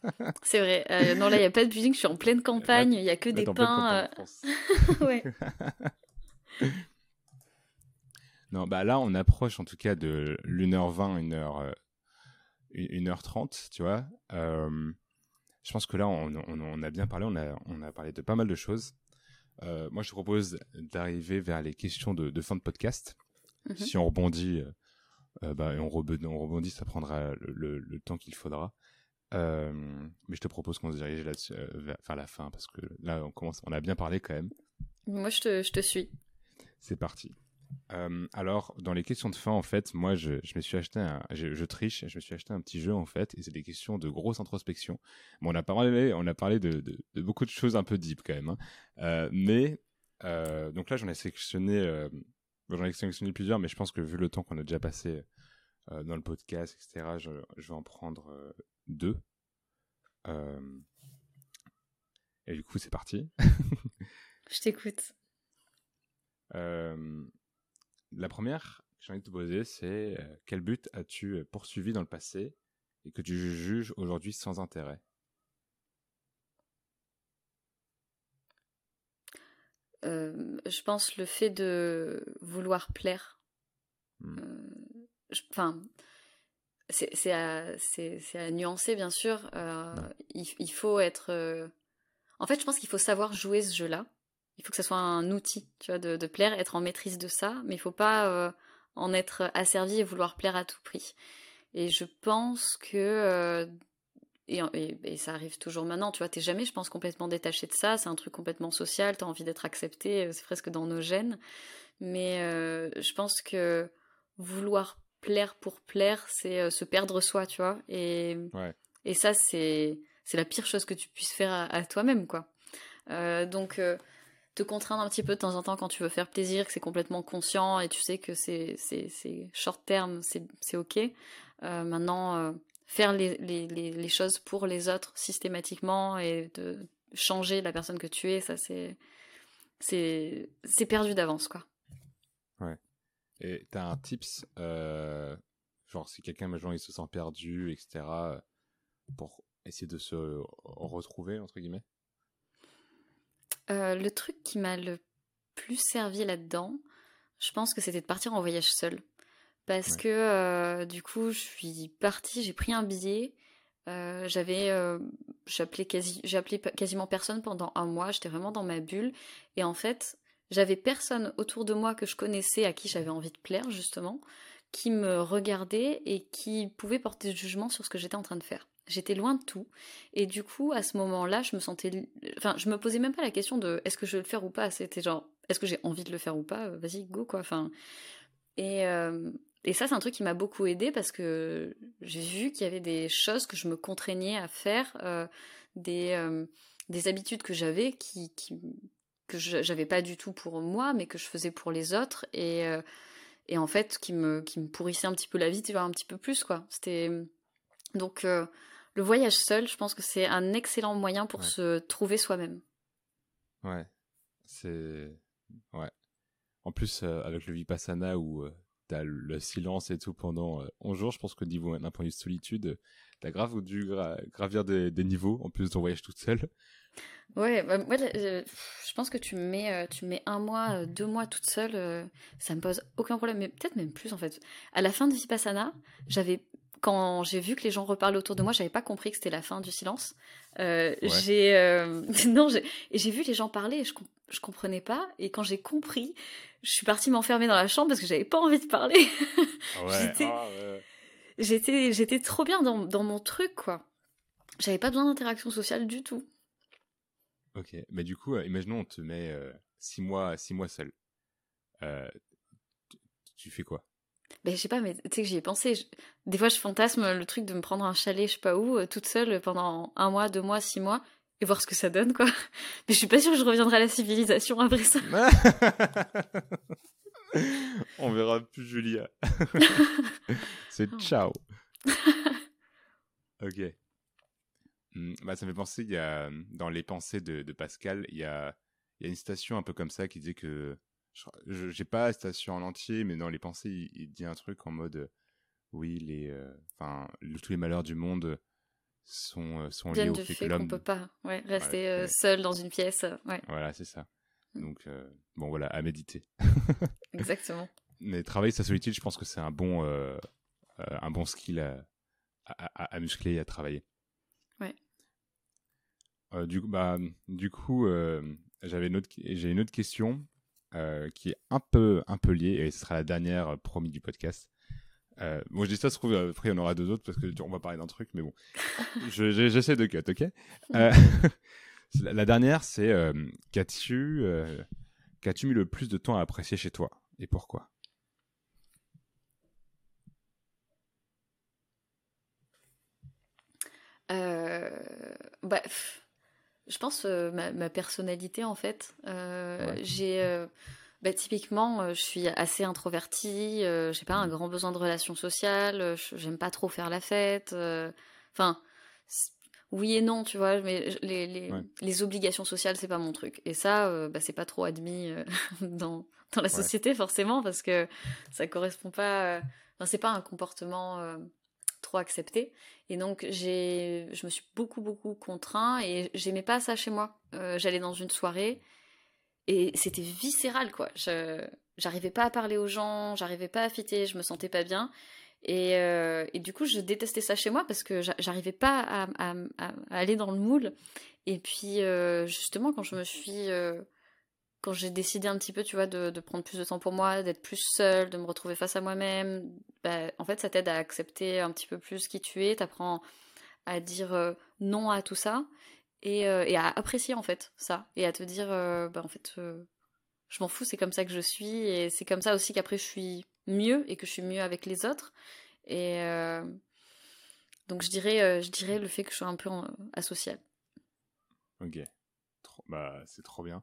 c'est vrai. Euh, non là il y a pas de building, je suis en pleine campagne, il y a que des pins. Euh. ouais. non bah là on approche en tout cas de l'1h20, 1h 1h30, tu vois. Euh, je pense que là on, on, on, a bien parlé, on a, on a parlé de pas mal de choses. Euh, moi, je te propose d'arriver vers les questions de, fin de podcast. Mhm. Si on rebondit, euh, euh, bah, on, rebondit, ça prendra le, temps qu'il faudra. mais je te propose qu'on se dirige vers, la fin parce que là, on commence, on a bien parlé quand même. Moi, je te suis. C'est parti. Euh, alors, dans les questions de fin, en fait, moi, je, me suis acheté un, je, triche, je me suis acheté un petit jeu, en fait, et c'est des questions de grosse introspection. Bon, on a parlé, on a parlé de, beaucoup de choses un peu deep, quand même. Hein. Euh, mais, euh, donc là, j'en ai sélectionné, j'en ai sélectionné plusieurs, mais je pense que vu le temps qu'on a déjà passé dans le podcast, etc., je, je vais en prendre deux. et du coup, c'est parti. je t'écoute. La première que j'ai envie de te poser, c'est euh, quel but as-tu euh, poursuivi dans le passé et que tu juges aujourd'hui sans intérêt? Euh, Je pense le fait de vouloir plaire. Hmm. Enfin, c'est à, à, nuancer, bien sûr. il, il, faut être. En fait, je pense qu'il faut savoir jouer ce jeu-là il faut que ça soit un outil, tu vois, de, plaire, être en maîtrise de ça, mais il faut pas euh, en être asservi et vouloir plaire à tout prix. Et je pense que euh, et, ça arrive toujours maintenant, tu vois, t'es jamais, je pense, complètement détaché de ça, c'est un truc complètement social, t'as envie d'être accepté, euh, c'est presque dans nos gènes, mais je pense que vouloir plaire pour plaire, c'est se perdre soi, tu vois, et, et ça, c'est la pire chose que tu puisses faire à, à toi-même, quoi. donc te contraindre un petit peu de temps en temps quand tu veux faire plaisir, que c'est complètement conscient et tu sais que c'est short terme, c'est ok. Euh, maintenant, euh, faire les, les, les, choses pour les autres systématiquement et de changer la personne que tu es, ça c'est c'est perdu d'avance quoi. Ouais. Et t'as un tips, euh, genre si quelqu'un maintenant il se sent perdu, etc., pour essayer de se retrouver entre guillemets? Euh, le truc qui m'a le plus servi là-dedans, je pense que c'était de partir en voyage seul. Parce que euh, du coup, je suis partie, j'ai pris un billet. Euh, j'avais, j'appelais quasi, j'ai appelé quasiment personne pendant un mois. J'étais vraiment dans ma bulle. Et en fait, j'avais personne autour de moi que je connaissais à qui j'avais envie de plaire justement, qui me regardait et qui pouvait porter jugement sur ce que j'étais en train de faire. J'étais loin de tout. Et du coup, à ce moment-là, je me sentais. Enfin, je me posais même pas la question de est-ce que je vais le faire ou pas? C'était genre, est-ce que j'ai envie de le faire ou pas? Euh, Vas-y, go, quoi. Enfin. Et, euh, et ça, c'est un truc qui m'a beaucoup aidé parce que j'ai vu qu'il y avait des choses que je me contraignais à faire, euh, des, des habitudes que j'avais qui, que j'avais pas du tout pour moi, mais que je faisais pour les autres. Et, et en fait, qui me, qui me pourrissaient un petit peu la vie, tu vois, un petit peu plus, quoi. C'était. Donc le voyage seul, je pense que c'est un excellent moyen pour se trouver soi-même. Ouais, c'est ouais. En plus euh, avec le vipassana où euh, t'as le silence et tout pendant 11 euh, jours, je pense que niveau d'un point de vue de solitude, t'as grave dû gravir des, niveaux en plus de ton voyage toute seule. Ouais, bah, moi, je pense que tu mets, tu mets un mois, deux mois toute seule, ça me pose aucun problème, mais peut-être même plus en fait. À la fin de Vipassana, j'avais quand j'ai vu que les gens reparlent autour de moi, j'avais pas compris que c'était la fin du silence. Euh, j'ai euh, non, j'ai vu les gens parler et je je comprenais pas. Et quand j'ai compris, je suis partie m'enfermer dans la chambre parce que j'avais pas envie de parler. Ah j'étais j'étais trop bien dans, dans mon truc quoi. J'avais pas besoin d'interaction sociale du tout. Ok, mais du coup, euh, imaginons on te met six mois six mois seul. tu fais quoi? Ben, je sais pas, mais tu sais que j'y ai pensé. Des fois, je fantasme le truc de me prendre un chalet, je sais pas où, toute seule pendant un mois, deux mois, six mois, et voir ce que ça donne, quoi. Mais je suis pas sûre que je reviendrai à la civilisation après ça. On verra plus Julia. C'est ciao. ok. Hmm, bah, ça me fait penser, il y a, dans les pensées de, de Pascal, il y a, il y a une station un peu comme ça qui dit que, je j'ai pas la station en entier, mais dans les pensées, il, dit un truc en mode, oui, les, euh, enfin, tous les malheurs du monde sont, euh, sont liés au fait, que l'homme... peut pas ouais, rester euh, seul dans une pièce. Ouais. Voilà, c'est ça. Mm. Donc, bon, voilà, à méditer. Exactement. Mais travailler sa solitude, je pense que c'est un bon, un bon skill à, à, à, muscler et à travailler. Ouais. du, bah, du coup, j'avais une autre, j'ai une autre question euh, qui est un peu, un peu liée et ce sera la dernière euh, promis du podcast. Euh, bon, je dis ça, se trouve, après il y en aura deux autres parce que on va parler d'un truc, mais bon, j'essaie de cut, ok? Euh, La dernière, c'est qu'as-tu qu'as-tu mis le plus de temps à apprécier chez toi et pourquoi? Bah, je pense euh, ma, personnalité en fait. Euh, j'ai euh, bah, typiquement, je suis assez introvertie. j'ai pas un grand besoin de relations sociales. J'aime pas trop faire la fête. Enfin, oui et non, tu vois. Mais les, les, les obligations sociales, c'est pas mon truc. Et ça, bah, c'est pas trop admis dans dans la société forcément parce que ça correspond pas. Enfin, c'est pas un comportement trop accepté. Et donc j'ai, je me suis beaucoup beaucoup contraint et j'aimais pas ça chez moi. Euh, j'allais dans une soirée et c'était viscéral quoi. J'arrivais pas à parler aux gens, j'arrivais pas à fitter, je me sentais pas bien. Et, euh, et du coup, je détestais ça chez moi parce que j'arrivais pas à, aller dans le moule. Et puis, euh, justement, quand je me suis quand j'ai décidé un petit peu, tu vois, de, prendre plus de temps pour moi, d'être plus seule, de me retrouver face à moi-même, bah, en fait, ça t'aide à accepter un petit peu plus qui tu es, t'apprends à dire euh, non à tout ça et, euh, et, à apprécier en fait ça et à te dire, euh, bah, en fait, je m'en fous, c'est comme ça que je suis et c'est comme ça aussi qu'après je suis mieux et que je suis mieux avec les autres. Et donc je dirais, je dirais le fait que je sois un peu asocial. Ok, bah c'est trop bien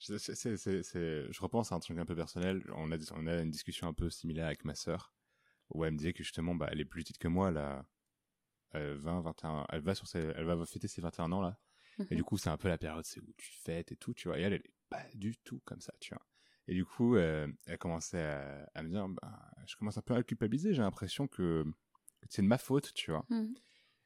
je repense à un truc un peu personnel. On a, on a une discussion un peu similaire avec ma sœur, où elle me disait que justement, bah, elle est plus petite que moi, là, 20, 21, elle va sur elle va fêter ses 21 ans, là. Et du mhm. coup, c'est un peu la période, c'est où tu fêtes et tout, tu vois. Et elle, elle est pas du tout comme ça, tu vois. Et du coup, euh, elle commençait à, me dire, bah, je commence un peu à culpabiliser, j'ai l'impression que, c'est de ma faute, tu vois. Mhm.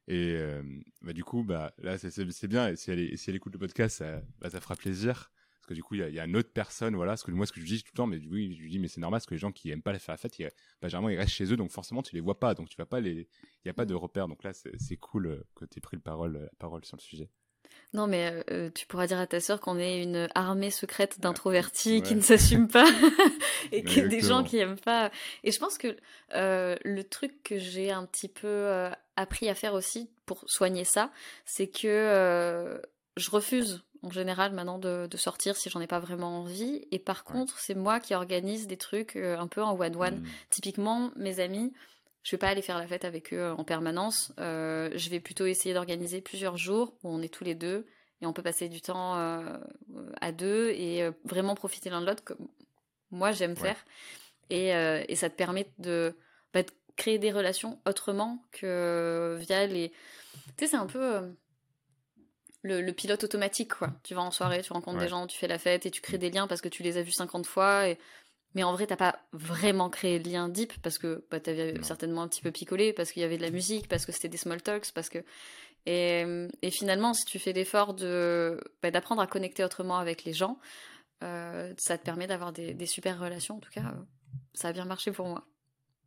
Et euh, bah, du coup, bah, là, c'est bien. Et si elle, si elle écoute le podcast, ça, bah, ça fera plaisir que du coup il y, a une autre personne voilà ce que moi ce que je dis tout le temps mais oui je lui dis mais c'est normal parce que les gens qui aiment pas faire la fête ils, bah, généralement ils restent chez eux donc forcément tu les vois pas donc tu vas pas les il y a pas de repère donc là c'est cool euh, que tu aies pris le parole la parole sur le sujet. Non, mais euh, euh, tu pourras dire à ta sœur qu'on est une armée secrète d'introvertis qui ne s'assument pas et que des gens qui aiment pas. Et je pense que le truc que j'ai un petit peu appris à faire aussi pour soigner ça, c'est que je refuse en général maintenant de, sortir si j'en ai pas vraiment envie. Et par contre, c'est moi qui organise des trucs euh, un peu en one-one. Mmh. Typiquement, mes amis, je vais pas aller faire la fête avec eux en permanence. Euh, je vais plutôt essayer d'organiser plusieurs jours où on est tous les deux et on peut passer du temps euh, à deux et vraiment profiter l'un de l'autre comme moi j'aime faire. Et, et, ça te permet de, bah, de, créer des relations autrement que via les... Tu sais, c'est un peu le, pilote automatique, quoi. Tu vas en soirée, tu rencontres des gens, tu fais la fête et tu crées des liens parce que tu les as vus 50 fois. Et... Mais en vrai, t'as pas vraiment créé de lien deep parce que bah, t'avais certainement un petit peu picolé, parce qu'il y avait de la musique, parce que c'était des small talks, parce que. Et, et finalement, si tu fais l'effort de bah, d'apprendre à connecter autrement avec les gens, euh, ça te permet d'avoir des, des, super relations. En tout cas, euh, ça a bien marché pour moi.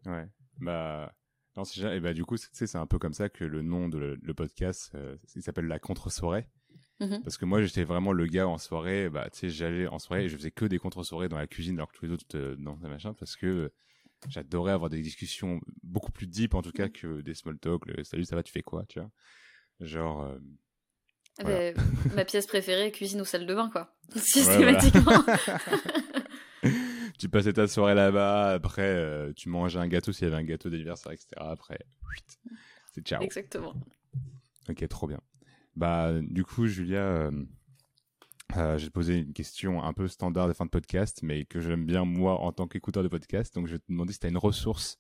Ouais. Bah, non, et bah, du coup, c'est un peu comme ça que le nom de le, podcast, euh, il s'appelle La Contre-soirée. Mm-hmm. Parce que moi, j'étais vraiment le gars en soirée, bah, tu sais, j'allais en soirée et je faisais que des contre-soirées dans la cuisine alors que tous les autres euh, dans la machin parce que euh, j'adorais avoir des discussions beaucoup plus deep en tout cas que des small talk, le salut, ça va, tu fais quoi, tu vois. Genre. Ah bah, ma pièce préférée, cuisine ou salle de bain, quoi. Systématiquement. tu passais ta soirée là-bas. Après, euh, tu mangeais un gâteau s'il y avait un gâteau d'anniversaire, etc. Après, c'est ciao. Exactement. Ok, trop bien. Bah, du coup, Julia, euh, euh, te poser une question un peu standard de fin de podcast, mais que j'aime bien moi en tant qu'écouteur de podcast. Donc, je vais te demander si tu as une ressource,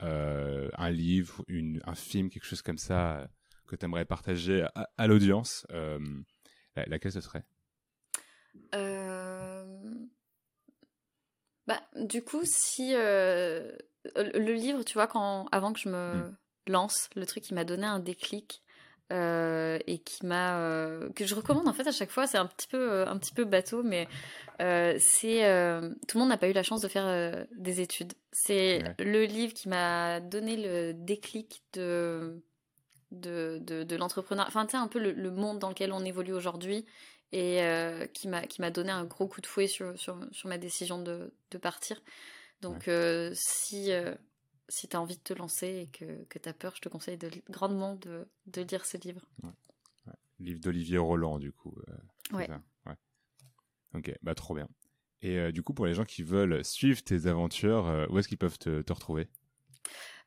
un livre, une, un film, quelque chose comme ça que tu aimerais partager à, l'audience. laquelle ce serait? Bah, du coup, si euh, le livre, tu vois, quand avant que je me mm. lance, le truc qui m'a donné un déclic euh, et qui m'a euh, que je recommande en fait à chaque fois, c'est un petit peu un petit peu bateau, mais c'est tout le monde n'a pas eu la chance de faire des études. C'est le livre qui m'a donné le déclic de de, de, de l'entrepreneuriat, enfin tu sais un peu le, le, monde dans lequel on évolue aujourd'hui et euh, qui m'a donné un gros coup de fouet sur, sur, sur ma décision de, de partir. Donc euh, si euh, si tu as envie de te lancer et que, que tu as peur, je te conseille de, grandement de, de lire ce livre. Livre d'Olivier Roland, du coup. ouais. Ok, bah trop bien. Et du coup, pour les gens qui veulent suivre tes aventures, où est-ce qu'ils peuvent te, te retrouver?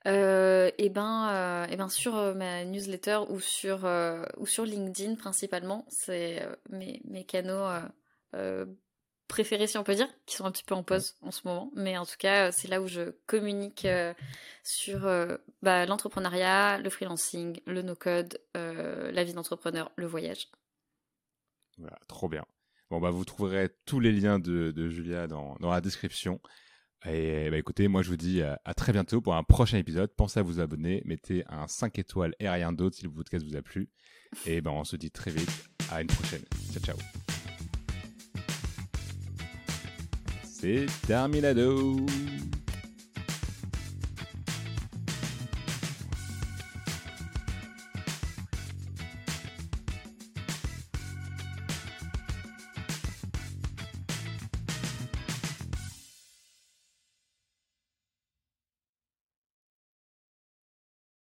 Euh, et ben, euh, et ben sur euh, ma newsletter ou sur ou sur LinkedIn principalement, c'est mes, mes canaux préférés si on peut dire, qui sont un petit peu en pause en ce moment, mais en tout cas c'est là où je communique sur bah, l'entrepreneuriat, le freelancing, le no-code, la vie d'entrepreneur, le voyage. Voilà, trop bien. Bon bah vous trouverez tous les liens de, de Julia dans, dans la description. Et bah écoutez, moi je vous dis à, très bientôt pour un prochain épisode. Pensez à vous abonner, mettez un 5 étoiles et rien d'autre si le podcast vous a plu. Et ben on se dit très vite. À une prochaine. Ciao ciao. C'est terminado.